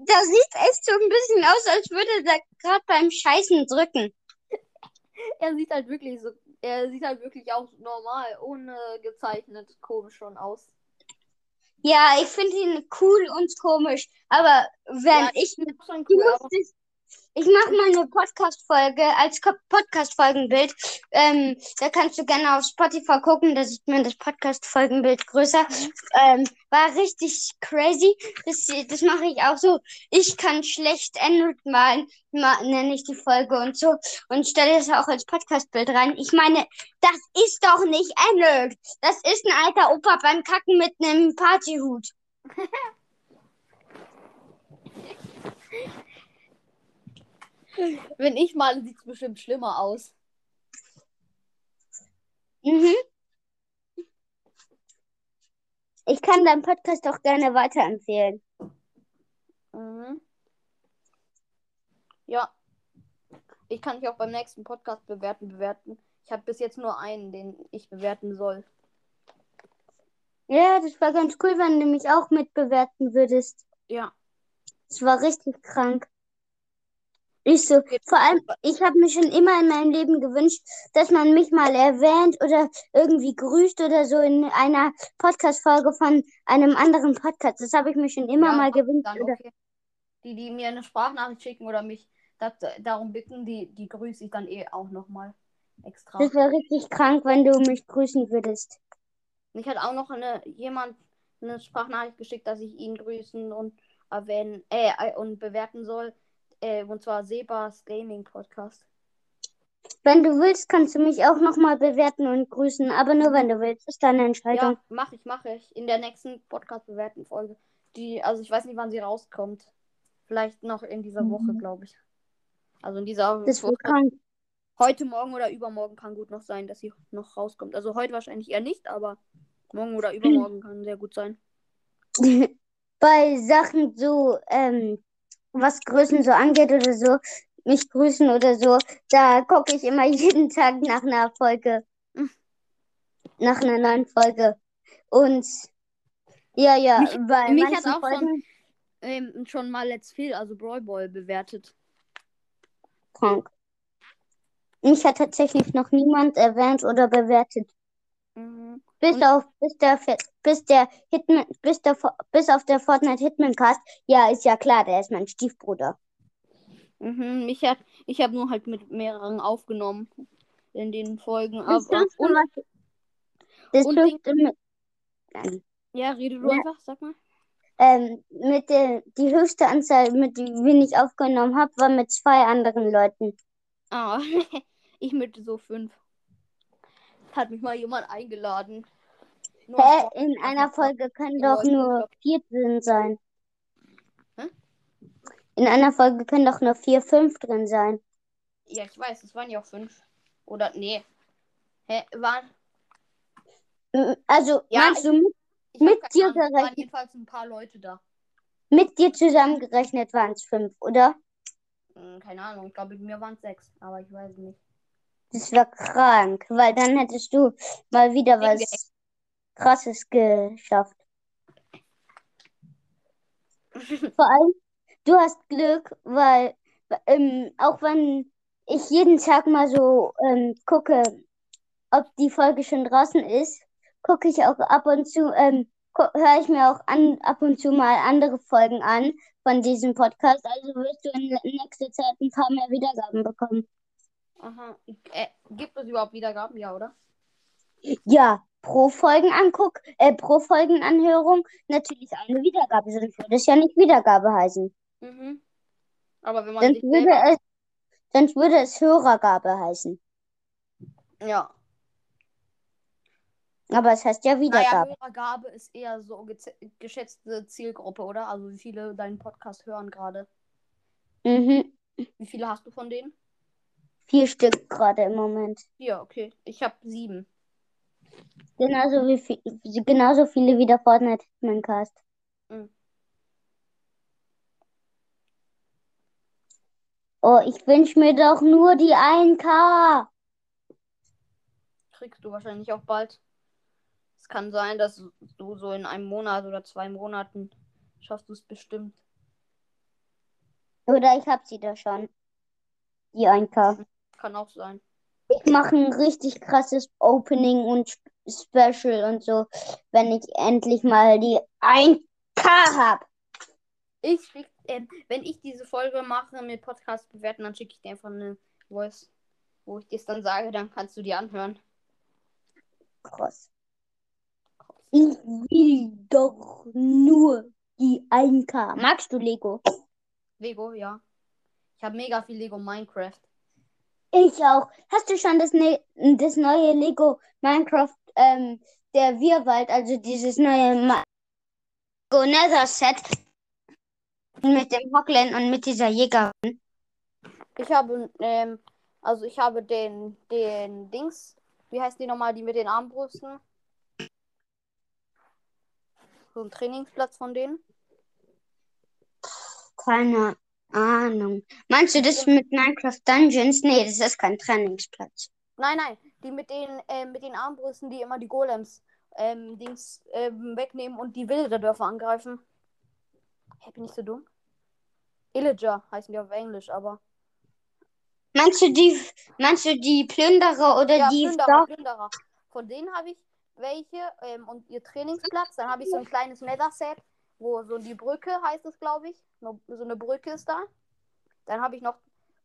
Das sieht echt so ein bisschen aus, als würde er gerade beim Scheißen drücken. Er sieht halt wirklich so, er sieht halt wirklich auch normal, ohne gezeichnet, komisch schon aus. Ja, ich finde ihn cool und komisch. Aber wenn Ja, ich Du cool, musstest, Ich mache mal eine Podcast-Folge als Podcast-Folgenbild. Ähm, da kannst du gerne auf Spotify gucken, da sieht man das Podcast-Folgenbild größer. Ähm, war richtig crazy. Das, das mache ich auch so. Ich kann schlecht Android malen, ma, nenne ich die Folge und so. Und stelle es auch als Podcast-Bild rein. Ich meine, das ist doch nicht Android. Das ist ein alter Opa beim Kacken mit einem Partyhut. Wenn ich male, sieht es bestimmt schlimmer aus. Mhm. Ich kann deinen Podcast auch gerne weiterempfehlen. Mhm. Ja. Ich kann dich auch beim nächsten Podcast bewerten, bewerten. Ich habe bis jetzt nur einen, den ich bewerten soll. Ja, das war ganz cool, wenn du mich auch mitbewerten würdest. Ja. Das war richtig krank. Ich so, vor allem, ich habe mir schon immer in meinem Leben gewünscht, dass man mich mal erwähnt oder irgendwie grüßt oder so in einer Podcast-Folge von einem anderen Podcast. Das habe ich mir schon immer Ja, mal gewünscht. Dann okay. Die, die mir eine Sprachnachricht schicken oder mich dat, darum bitten, die, die grüße ich dann eh auch nochmal extra. das wäre richtig krank, wenn du mich grüßen würdest. Mich hat auch noch eine, jemand eine Sprachnachricht geschickt, dass ich ihn grüßen und erwähnen äh, äh, und bewerten soll. Äh, und zwar Sebas Gaming Podcast. Wenn du willst, kannst du mich auch nochmal bewerten und grüßen, aber nur wenn du willst. Ist deine Entscheidung. Ja, mache ich, mache ich. In der nächsten Podcast bewerten Folge. Die, also ich weiß nicht, wann sie rauskommt. Vielleicht noch in dieser Woche, glaube ich. Also in dieser Mhm. Das Woche. krank. Heute, morgen oder übermorgen kann gut noch sein, dass sie noch rauskommt. Also heute wahrscheinlich eher nicht, aber morgen oder übermorgen kann sehr gut sein. Bei Sachen so, ähm, was Größen so angeht oder so, mich grüßen oder so, da gucke ich immer jeden Tag nach einer Folge. Nach einer neuen Folge. Und ja, ja, Mich- bei mich hat auch schon- Folgen Ähm, schon mal Let's Phil, also Brawl Ball, bewertet. krank. Mich hat tatsächlich noch niemand erwähnt oder bewertet. Mhm. Bis Und- auf, bis der, bis der Hitman, bis der, bis auf der Fortnite Hitman Cast. Ja, ist ja klar, der ist mein Stiefbruder. Mhm, mich hat, ich habe nur halt mit mehreren aufgenommen in den Folgen. Das Aber, und, was, das und mit, ja, rede du Ja. einfach, sag mal. ähm, mit der, die höchste Anzahl, mit die wen ich aufgenommen habe, war mit zwei anderen Leuten. Ah, ich mit so fünf. Hat mich mal jemand eingeladen. Nur Hä? In einer Folge können doch nur vier drin sein. Hä? In einer Folge können doch nur vier, fünf drin sein. Ja, ich weiß, es waren ja auch fünf. Oder, nee. Hä, waren, Also, Ja, meinst du, mit, Mit dir es waren gerechnet. jedenfalls ein paar Leute da. mit dir zusammengerechnet waren es fünf, oder? Hm, keine Ahnung, ich glaube, mit mir waren es sechs, aber ich weiß nicht. Das war krank, weil dann hättest du mal wieder was Krasses geschafft. Vor allem, du hast Glück, weil ähm, auch wenn ich jeden Tag mal so ähm, gucke, ob die Folge schon draußen ist, gucke ich auch ab und zu, ähm, höre ich mir auch an, ab und zu mal andere Folgen an von diesem Podcast. Also wirst du in nächster Zeit ein paar mehr Wiedergaben bekommen. Aha. Äh, gibt es überhaupt Wiedergaben? Ja, oder? Ja, pro Folgenanguck, äh, pro Folgenanhörung natürlich eine Wiedergabe, sonst würde es ja nicht Wiedergabe heißen. Mhm. Aber wenn man Sonst würde selber... es, sonst würde es Hörergabe heißen. Ja. Aber es heißt ja Naja, Wiedergabe. Hörergabe ist eher so geschätzte Zielgruppe, oder? Also wie viele deinen Podcast hören gerade. Mhm. Wie viele hast du von denen? Vier Stück gerade im Moment. Ja, okay. Ich habe sieben. Genauso wie viel, genauso viele wie der Fortnite Hitmancast. Mhm. Oh, ich wünsche mir doch nur die 1K. Kriegst du wahrscheinlich auch bald. Es kann sein, dass du so in einem Monat oder zwei Monaten schaffst du es bestimmt. Oder ich hab sie da schon. Die 1K. Kann auch sein. Ich mache ein richtig krasses Opening und Sp- Special und so, wenn ich endlich mal die 1K hab. Ich krieg, ähm, wenn ich diese Folge mache mit Podcast bewerten, dann schicke ich dir einfach eine Voice, wo ich dir dann sage, dann kannst du die anhören. Krass. Ich will doch nur die 1K. Magst du Lego? Lego, ja. Ich habe mega viel Lego Minecraft. Ich auch. Hast du schon das, ne das neue Lego Minecraft, ähm, der Wirrwald, also dieses neue Ma Lego Nether Set mit dem Hockland und mit dieser Jägerin? Ich habe, ähm, also ich habe den, den Dings, wie heißt die nochmal, die mit den Armbrüsten? So ein Trainingsplatz von denen. Keine Ahnung. Meinst du das mit Minecraft Dungeons? Nee, das ist kein Trainingsplatz. Nein, nein, die mit den, äh, mit den Armbrüsten, die immer die Golems ähm, Dings ähm, wegnehmen und die Wilderdörfer angreifen. Hä, bin ich so dumm? Illager heißen die auf Englisch, aber. Meinst du die, meinst du die Plünderer oder Ja, die Plünderer, Plünderer. Von denen habe ich welche ähm, und ihr Trainingsplatz. Dann habe ich so ein kleines Nether-Set, wo so die Brücke heißt es, glaube ich. So eine Brücke ist da. Dann habe ich noch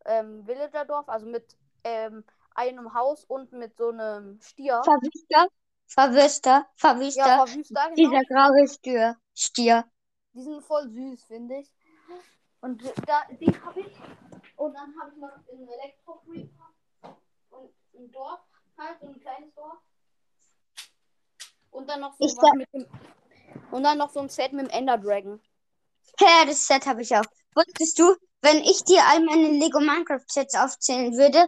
ähm, Villagerdorf, also mit ähm, einem Haus und mit so einem Stier. Verwüster? Verwüster? Verwüster? Ja, Verwüster, genau. Dieser graue Stier. Stier. Die sind voll süß, finde ich. Und da, die habe ich. Und dann habe ich noch einen Elektro-Creeper und ein Dorf, halt, so ein kleines Dorf. Und dann noch so Ich was mit dem. Und dann noch so ein Set mit dem Ender Dragon. Ja, das Set habe ich auch. Wusstest du, wenn ich dir all meine Lego Minecraft Sets aufzählen würde,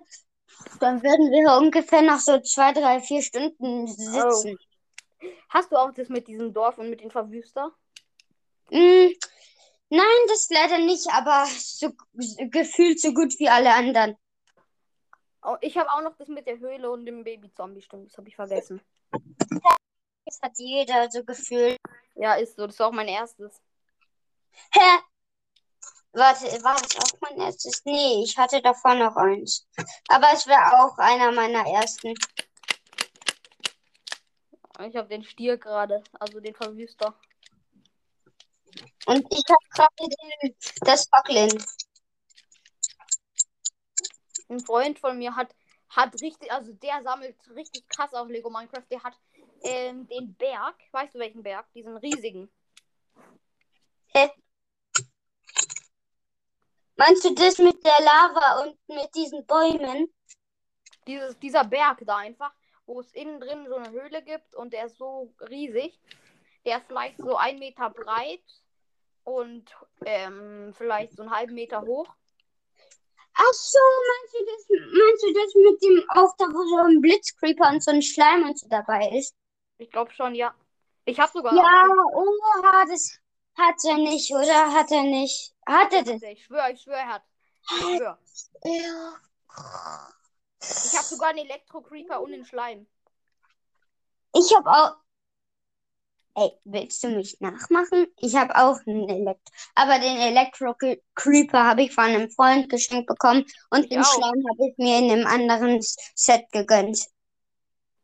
dann würden wir ungefähr noch so zwei, drei, vier Stunden sitzen. Hast du auch das mit diesem Dorf und mit den Verwüster? Mm, nein, das leider nicht, aber so gefühlt so gut wie alle anderen. Oh, ich habe auch noch das mit der Höhle und dem Baby-Zombie, stimmt, das habe ich vergessen. Das hat jeder so gefühlt. Ja, ist so, das war auch mein erstes. Hä? Warte, war das auch mein erstes? Nee, ich hatte davor noch eins. Aber es wäre auch einer meiner ersten. Ich habe den Stier gerade, also den Verwüster. Und ich habe gerade den- das Backlin. Ein Freund von mir hat, hat richtig, also der sammelt richtig krass auf Lego Minecraft. Der hat ähm, den Berg, weißt du welchen Berg? Diesen riesigen. Meinst du das mit der Lava und mit diesen Bäumen? Dieses, dieser Berg da einfach, wo es innen drin so eine Höhle gibt und der ist so riesig. Der ist vielleicht so ein Meter breit und ähm, vielleicht so einen halben Meter hoch. Ach so, meinst du das, meinst du das mit dem auch da, wo so ein Blitzcreeper und so ein Schleim und so dabei ist? Ich glaube schon, ja. Ich habe sogar. Ja, oha, das hat er nicht, oder? Hat er nicht? Hat er das? Ich schwöre, ich schwöre, er hat. Ich schwöre. Ja. Ich habe sogar einen Elektro-Creeper und einen Schleim. Ich habe auch. Ey, willst du mich nachmachen? Ich habe auch einen Elektro. Aber den Elektro-Creeper habe ich von einem Freund geschenkt bekommen und Ich den auch. Schleim habe ich mir in einem anderen Set gegönnt.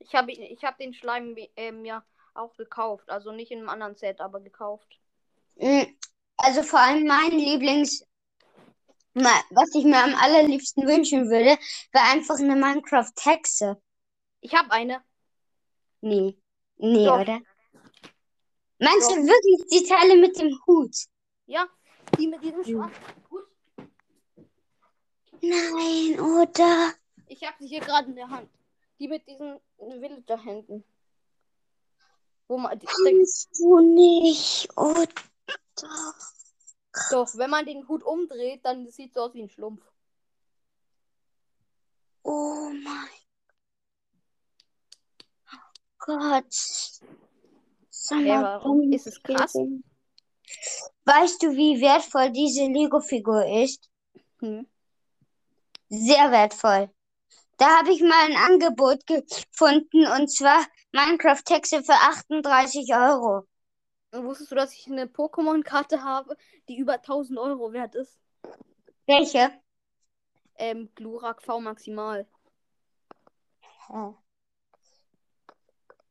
Ich habe ich hab den Schleim äh, mir auch gekauft. Also nicht in einem anderen Set, aber gekauft. Mm, Also vor allem mein Lieblings, was ich mir am allerliebsten wünschen würde, wäre einfach eine Minecraft-Hexe. Ich habe eine. Nee, nee, Doch. oder? Meinst Doch. du wirklich die Teile mit dem Hut? Ja, die mit diesem schwarzen Hut. Nein, oder? Ich habe sie hier gerade in der Hand. Die mit diesen Villager-Händen. Wo man. Kannst du nicht, oder? doch, wenn man den Hut umdreht, dann sieht es aus wie ein Schlumpf. Oh mein Gott. Sag Ja, mal, warum ist es krass? Weißt du, wie wertvoll diese Lego-Figur ist? Hm. Sehr wertvoll. Da habe ich mal ein Angebot gefunden und zwar Minecraft-Hexe für 38 Euro. Wusstest du, dass ich eine Pokémon-Karte habe, die über 1000 Euro wert ist? Welche? Ähm, Glurak V Maximal.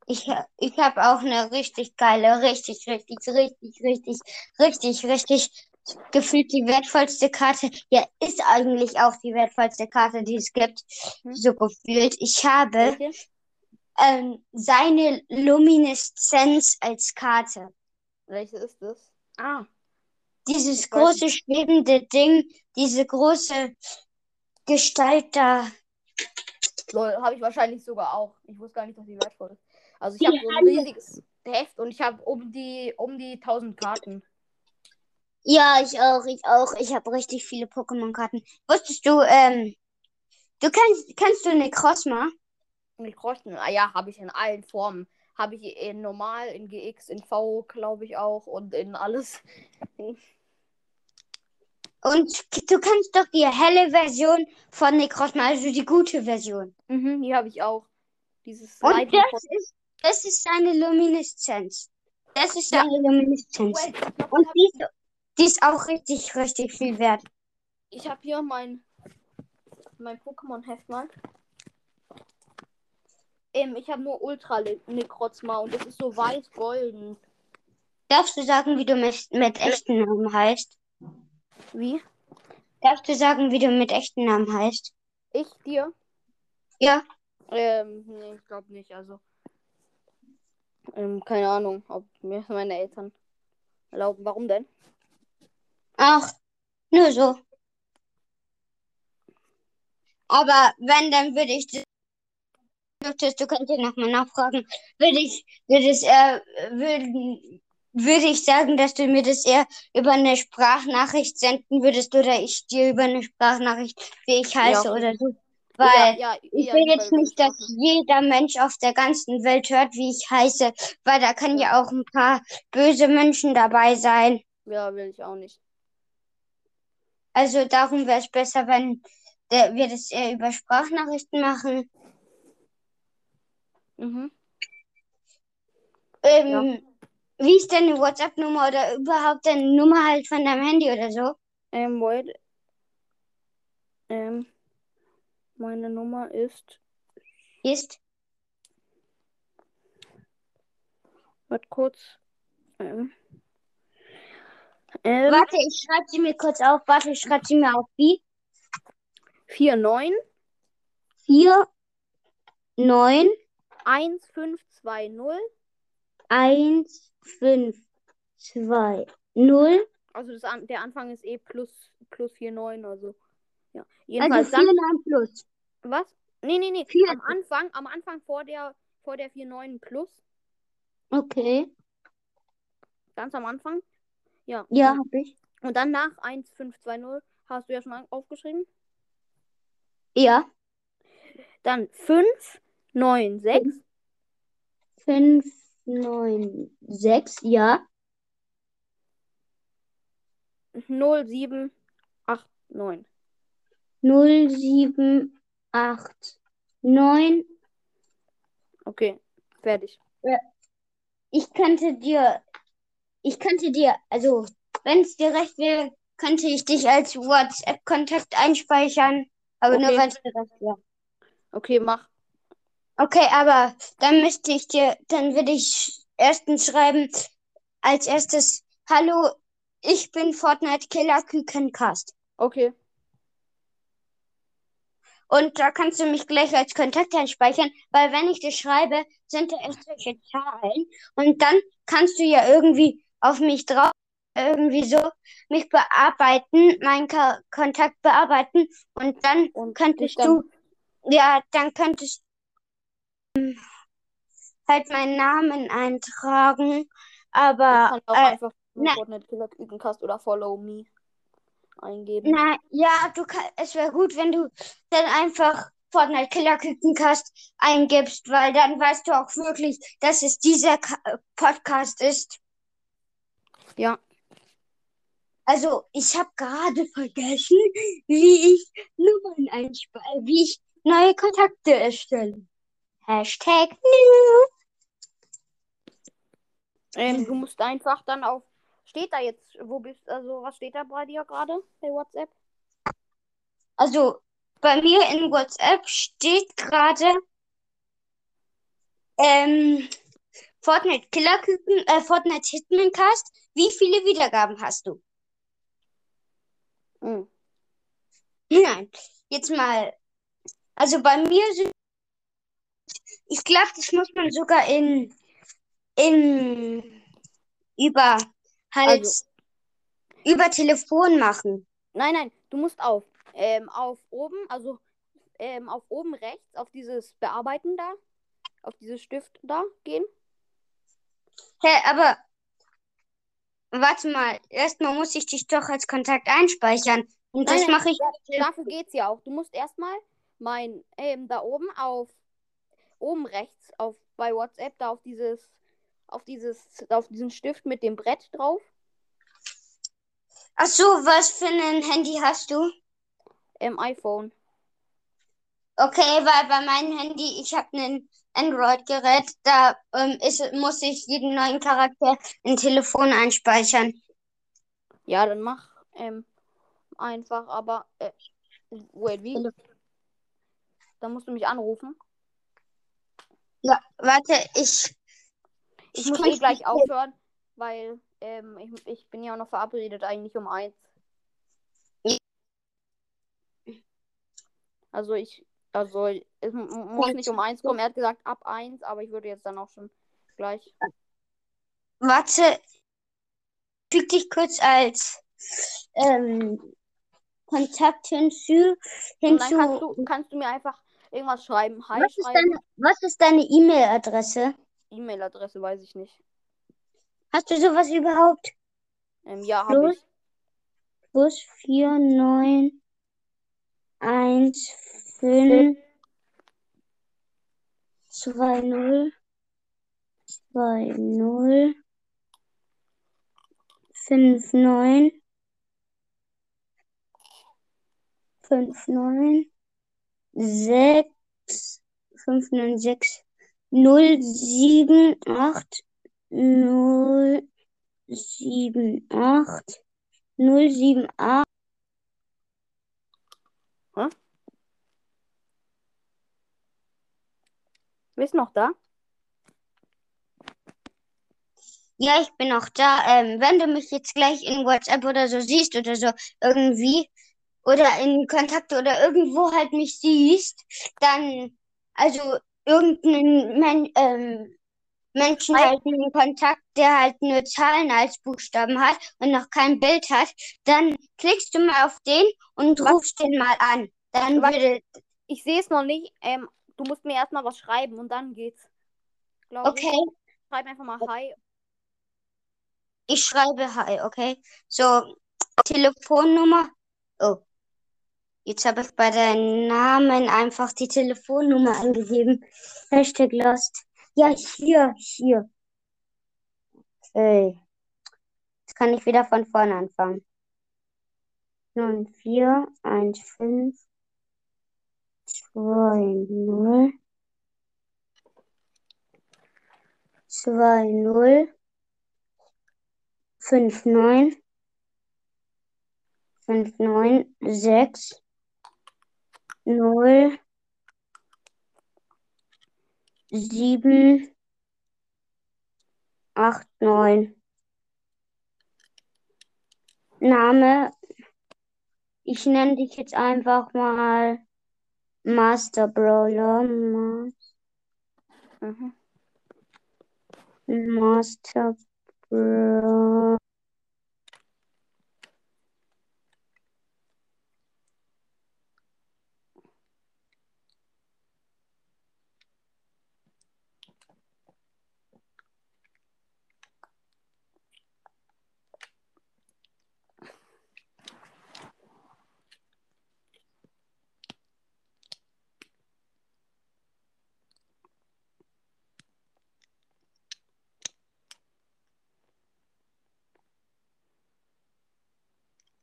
Ich, ich habe auch eine richtig geile, richtig, richtig, richtig, richtig, richtig, richtig gefühlt die wertvollste Karte. Ja, ist eigentlich auch die wertvollste Karte, die es gibt. Hm? So gefühlt. Ich habe ähm, seine Lumineszenz als Karte. Welche ist das? Ah, Dieses große schwebende Ding, diese große Gestalt da. lol, habe ich wahrscheinlich sogar auch. Ich wusste gar nicht, dass sie wertvoll ist. Also ich Die habe so ein riesiges Heft und ich habe um die um die 1000 Karten. Ja, ich auch, ich auch. Ich habe richtig viele Pokémon-Karten. Wusstest du, ähm, du kennst, kennst du Necrozma? Die Krochten, ah ja, habe ich in allen Formen. Habe ich in normal, in GX, in V, glaube ich auch und in alles. Und du kennst doch die helle Version von Necrozma, also die gute Version. Mhm, die habe ich auch. Dieses Und Lightning das ist, das ist seine Lumineszenz. Das ist Ja. seine Lumineszenz. Ich glaub, Und hab- die ist, auch richtig, richtig viel wert. Ich habe hier mein, mein Pokémon-Heft mal. Ähm, ich habe nur Ultra Necrozma und das ist so weiß-golden. Darfst du sagen, wie du mit, mit echten Namen heißt? Wie? Darfst du sagen, wie du mit echten Namen heißt? Ich dir? Ja. Ähm, nee, ich glaube nicht. Also, ähm, keine Ahnung, ob mir meine Eltern erlauben. Warum denn? Ach, nur so. Aber wenn, dann würde ich, dürftest, du ja nochmal nachfragen, würde ich, würde es eher, würden, würde ich sagen, dass du mir das eher über eine Sprachnachricht senden würdest oder ich dir über eine Sprachnachricht, wie ich heiße okay. oder so. Weil ja, ja, ich will jetzt nicht, dass jeder Mensch auf der ganzen Welt hört, wie ich heiße, weil da können ja auch ein paar böse Menschen dabei sein. Ja, will ich auch nicht. Also darum wäre es besser, wenn der, wir das eher über Sprachnachrichten machen. Mhm. Ähm, Wie ist deine WhatsApp-Nummer oder überhaupt deine Nummer halt von deinem Handy oder so? Ähm, wait. Ähm, meine Nummer ist. Ist? Warte kurz. Ähm. Ähm, Warte, ich schreibe sie mir kurz auf. Warte, ich schreibe sie mir auf. Wie? 49 4, 9, 1520. 1, 5, 2, 0. Also das der Anfang ist eh plus, plus 49, also. Ja. Also Jedenfalls 4, dann. 9 plus. Was? Nee, nee, nee. Vier. Am Anfang, am Anfang vor der, vor der 49 plus. Okay. Ganz am Anfang. Ja. Ja, hab ich. Und dann nach 1520 hast du ja schon aufgeschrieben. Ja. Dann 5, 9, 6, 5, 9, 6. Ja. 0, 7, 8, 9. 0, 7, 8, 9. Okay, fertig. Ich könnte dir, ich könnte dir, also, wenn es dir recht wäre, könnte ich dich als WhatsApp-Kontakt einspeichern. Aber nur Okay. wenn es dir recht wäre. Okay, mach. Okay, aber dann müsste ich dir, dann würde ich erstens schreiben, als erstes, hallo, ich bin Fortnite Killer Kükencast. Okay. Und da kannst du mich gleich als Kontakt einspeichern, weil wenn ich das schreibe, sind da erst solche Zahlen. Und dann kannst du ja irgendwie auf mich drauf, irgendwie so mich bearbeiten, meinen Ka Kontakt bearbeiten. Und dann Und könntest dich du, ja, dann könntest du halt meinen Namen eintragen. Ich Aber, kann auch äh, einfach Fortnite Killer Kükencast oder Follow Me eingeben. na, ja, du kann, es wäre gut, wenn du dann einfach Fortnite Killer Kükencast eingibst, weil dann weißt du auch wirklich, dass es dieser Podcast ist. Ja. Also, ich habe gerade vergessen, wie ich Nummern einspeise, wie ich neue Kontakte erstelle. Hashtag new. Ähm, du musst einfach dann auf. Steht da jetzt, wo bist also was steht da bei dir gerade bei WhatsApp? Also, bei mir in WhatsApp steht gerade ähm, Fortnite Killer Küken, äh, Fortnite Hitman Cast. Wie viele Wiedergaben hast du? Hm. Nein, jetzt mal. Also bei mir sind. Ich glaube, das muss man sogar in. in. über. halt. Also- über Telefon machen. Nein, nein, du musst auf. Ähm, auf oben, also ähm, auf oben rechts, auf dieses Bearbeiten da, auf dieses Stift da gehen. Hä, aber. Warte mal, erstmal muss ich dich doch als Kontakt einspeichern. Und Nein, das mache ich. Dafür geht's ja auch. Du musst erstmal mein, ähm, da oben auf, oben rechts, auf, bei WhatsApp, da auf dieses, auf dieses, auf diesen Stift mit dem Brett drauf. Ach so, was für ein Handy hast du? Im iPhone. Okay, weil bei meinem Handy, ich habe ein Android-Gerät, da ähm, ist, muss ich jeden neuen Charakter in Telefon einspeichern. Ja, dann mach ähm, einfach, aber äh, wait, wie? Dann musst du mich anrufen. Ja, warte, ich. Ich Ich muss eh gleich aufhören, weil ähm, ich, ich bin ja auch noch verabredet eigentlich um eins. Also ich, also es muss nicht um eins kommen. Er hat gesagt ab eins, aber ich würde jetzt dann auch schon gleich. Warte, füg dich kurz als ähm, Kontakt hinzu. Und dann hinzu. kannst du, kannst du mir einfach irgendwas schreiben. Hi was, ist schreiben. deine, was ist deine E-Mail-Adresse? E-Mail-Adresse weiß ich nicht. Hast du sowas überhaupt? Ähm, ja, habe ich. Plus 4, 9, 1, 5, 2, 0, 2, 0, 5, 9, 5, 9, 6, 5, 9, 6, 0, 7, 8, 0, 7, 8, 0, 7, 8. Bist noch da? Ja, ich bin auch da. Ähm, wenn du mich jetzt gleich in WhatsApp oder so siehst oder so irgendwie oder in Kontakte oder irgendwo halt mich siehst, dann also irgendeinen Men ähm, Menschen halt in Kontakt, der halt nur Zahlen als Buchstaben hat und noch kein Bild hat, dann klickst du mal auf den und Was? rufst den mal an. Dann Was? würde, Ich sehe es noch nicht. Ähm, du musst mir erstmal was schreiben und dann geht's. Glaube ich. okay, Schreib einfach mal Hi. ich schreibe Hi, okay? So, Telefonnummer. Oh. Jetzt habe ich bei deinem Namen einfach die Telefonnummer eingegeben. Hashtag Lost. Ja, hier, hier. Okay. Jetzt kann ich wieder von vorne anfangen. 9, 4, 1, 5, 2, 0, 2, 0, 5, 9, 5, 9, 6, 0, 7, 8, 9. Name. Ich nenne dich jetzt einfach mal Master Brawler. Ma- Mhm. Master Brawler.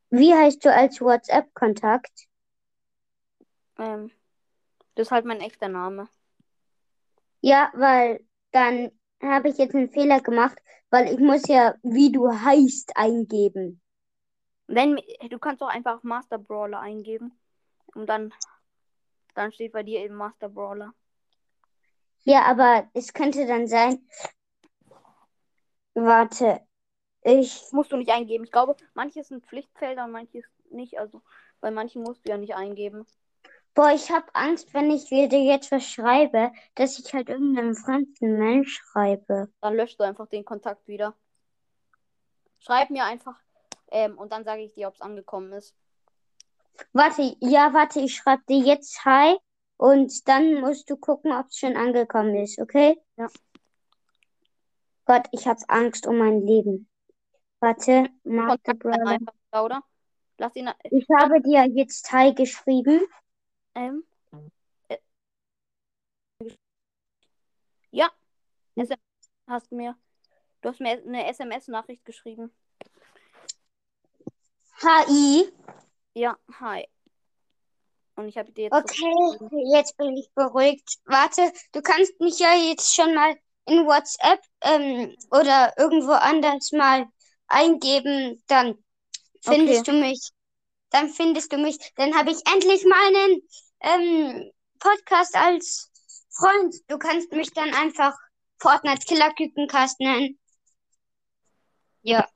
Wie heißt du als WhatsApp-Kontakt? Ähm, das ist halt mein echter Name. Ja, weil dann habe ich jetzt einen Fehler gemacht, weil ich muss ja, wie du heißt, eingeben. Wenn, du kannst auch einfach Master Brawler eingeben. Und dann, dann steht bei dir eben Master Brawler. Ja, aber es könnte dann sein. Warte, ich. Musst du nicht eingeben. Ich glaube, manches sind Pflichtfelder und manches nicht. Also bei manchen musst du ja nicht eingeben. Boah, ich habe Angst, wenn ich dir jetzt was schreibe, dass ich halt irgendeinem fremden Mensch schreibe. Dann löscht du einfach den Kontakt wieder. Schreib mir einfach ähm, und dann sage ich dir, ob es angekommen ist. Warte, ja, warte, ich schreibe dir jetzt Hi und dann musst du gucken, ob es schon angekommen ist, okay? Ja. Gott, ich habe Angst um mein Leben. Warte, Mark Brother. wieder, oder? Lass ihn. Ich habe dir jetzt Hi geschrieben. Ähm, äh, ja, SMS hast du mir. Du hast mir eine SMS-Nachricht geschrieben. HI. Ja, hi. Und ich habe dir jetzt Okay, zurückgeschrieben. jetzt bin ich beruhigt. Warte, du kannst mich ja jetzt schon mal in WhatsApp ähm, oder irgendwo anders mal eingeben, dann findest du mich. Dann findest du mich. Dann habe ich endlich meinen ähm, Podcast als Freund. Du kannst mich dann einfach Fortnite Killer Kükencast nennen. Ja,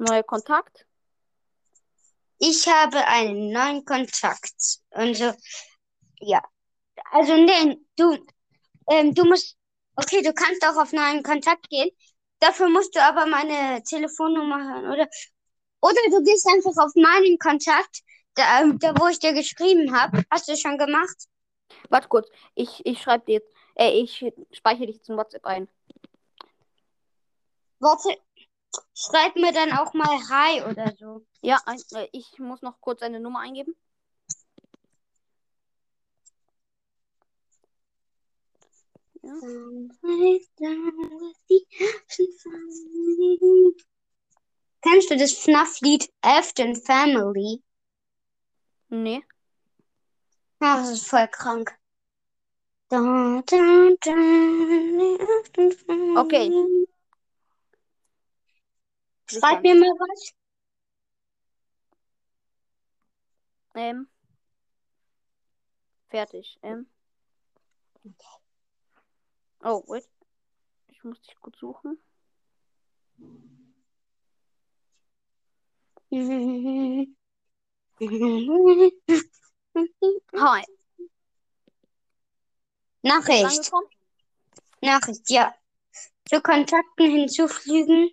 Neuer Kontakt. ich habe einen neuen Kontakt. Also, ja. Also, nee, du, ähm, du musst, okay, du kannst auch auf neuen Kontakt gehen. Dafür musst du aber meine Telefonnummer hören, oder? Oder du gehst einfach auf meinen Kontakt, da, ähm, da wo ich dir geschrieben habe. Hast du schon gemacht? Warte kurz. Ich, ich schreibe dir jetzt. Äh, ich speichere dich in WhatsApp ein. Warte, schreib mir dann auch mal Hi oder so. Ja, ein, äh, ich muss noch kurz eine Nummer eingeben. Ja. Kennst du das FNAF-Lied Afton Family? Nee. Ja, das ist voll krank. Okay. Schreib mir mal was. Ähm. Fertig. Ähm. Oh, wait. Ich muss dich gut suchen. Hi. Nachricht. Nachricht, ja. Zu Kontakten hinzufügen.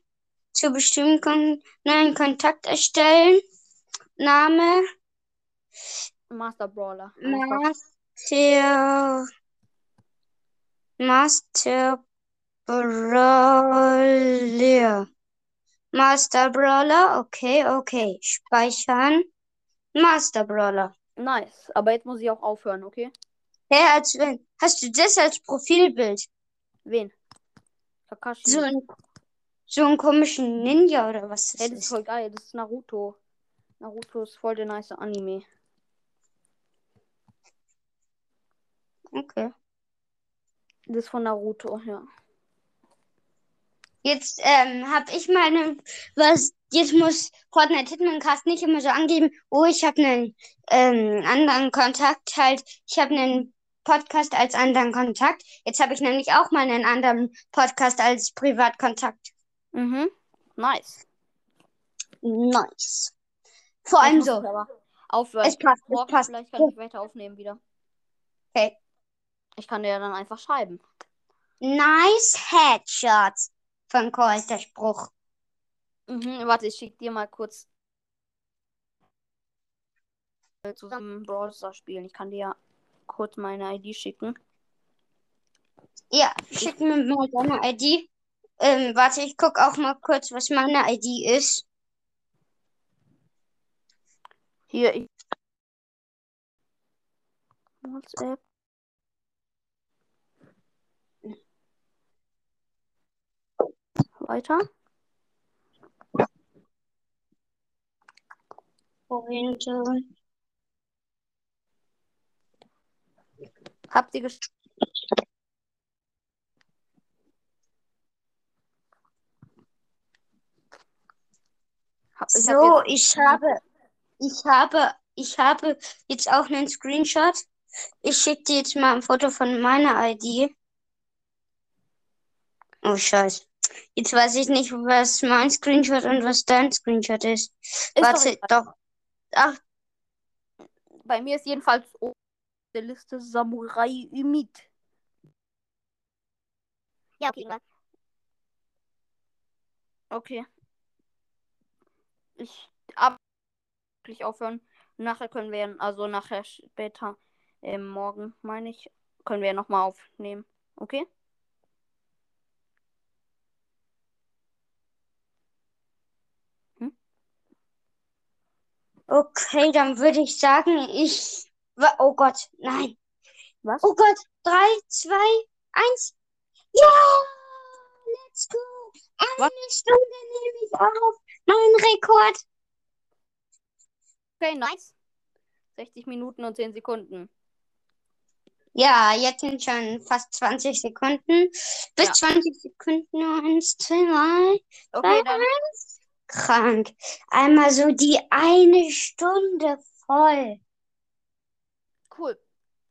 Zu bestimmten Kon neuen Kontakt erstellen. Name. Master Brawler. Master. Master Brawler. Master Brawler. Okay, okay. Speichern. Master Brawler. Nice. Aber jetzt muss ich auch aufhören, okay? Hä, als wenn. Hast du das als Profilbild? Wen? Kakashi. So ein, so einen komischen Ninja oder was Hey, das ist ist? voll geil. Das ist Naruto. Naruto ist voll der nice Anime. Okay. Das ist von Naruto, ja. Jetzt ähm, habe ich meine, was jetzt muss Fortnite Hitman Cast nicht immer so angeben, oh, ich habe einen ähm, anderen Kontakt halt, ich habe einen Podcast als anderen Kontakt. Jetzt habe ich nämlich auch mal einen anderen Podcast als Privatkontakt. Mhm. Nice. Nice. Vor allem so. aufhören. Es passt, es passt. vielleicht kann ich weiter aufnehmen wieder. Okay. Ich kann dir ja dann einfach schreiben. Nice Headshot von Cole, der Spruch. Mhm, warte, ich schick dir mal kurz zusammen Brawl Stars spielen. Ich kann dir ja kurz meine ID schicken. Ja, schick mir mal deine ID. Ähm, warte, ich guck auch mal kurz, was meine ID ist. Hier, ich. WhatsApp. Weiter. Und, Habt ihr gesch Hab- ich hab So, jetzt- ich habe, ich habe, ich habe jetzt auch einen Screenshot. Ich schicke dir jetzt mal ein Foto von meiner ID. Oh, Scheiße. Jetzt weiß ich nicht, was mein Screenshot und was dein Screenshot ist. Ist doch Warte, egal. doch. Ach, Bei mir ist jedenfalls oben auf der Liste Samurai Ümit. Ja, okay, irgendwas. Okay. Ich ab wirklich aufhören. Nachher können wir, also nachher später, ähm, morgen, meine ich, können wir nochmal aufnehmen. Okay? Okay, dann würde ich sagen, ich. Oh Gott, nein. Was? Oh Gott, drei, zwei, eins. Ja! Let's go! Eine Was? Stunde nehme ich auf. Neuen Rekord. Okay, nice. 60 Minuten und 10 Sekunden. Ja, jetzt sind schon fast 20 Sekunden. Bis Ja. 20 Sekunden. Eins, zwei, Okay, dann. eins. Krank. Einmal so die eine Stunde voll. Cool.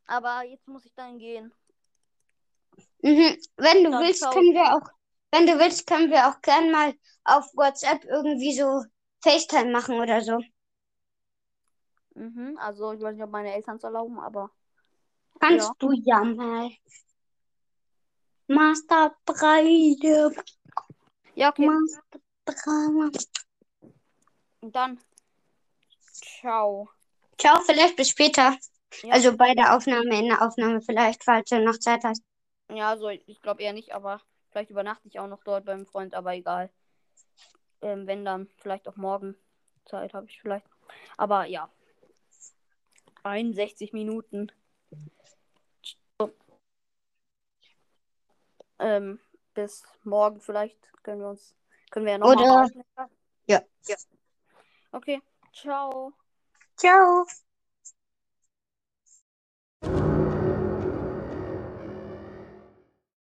Aber jetzt muss ich dann gehen. Mhm. Wenn du Dann willst, ciao. können wir auch, wenn du willst, können wir auch gern mal auf WhatsApp irgendwie so FaceTime machen oder so. Mhm, also ich weiß nicht, ob meine Eltern es erlauben, aber. Kannst Ja. du ja mal. Master Breide. Ja, okay. Master Breide. Dann. Ciao. Ciao, vielleicht bis später. Ja. Also bei der Aufnahme, in der Aufnahme vielleicht, falls du noch Zeit hast. Ja, also ich glaube eher nicht, aber vielleicht übernachte ich auch noch dort beim Freund, aber egal. Ähm, wenn dann, vielleicht auch morgen Zeit habe ich vielleicht. Aber ja. 61 Minuten. So. Ähm, bis morgen vielleicht können wir uns, können wir ja nochmal Oder- aufnehmen. Ja. Okay, ciao. Ciao.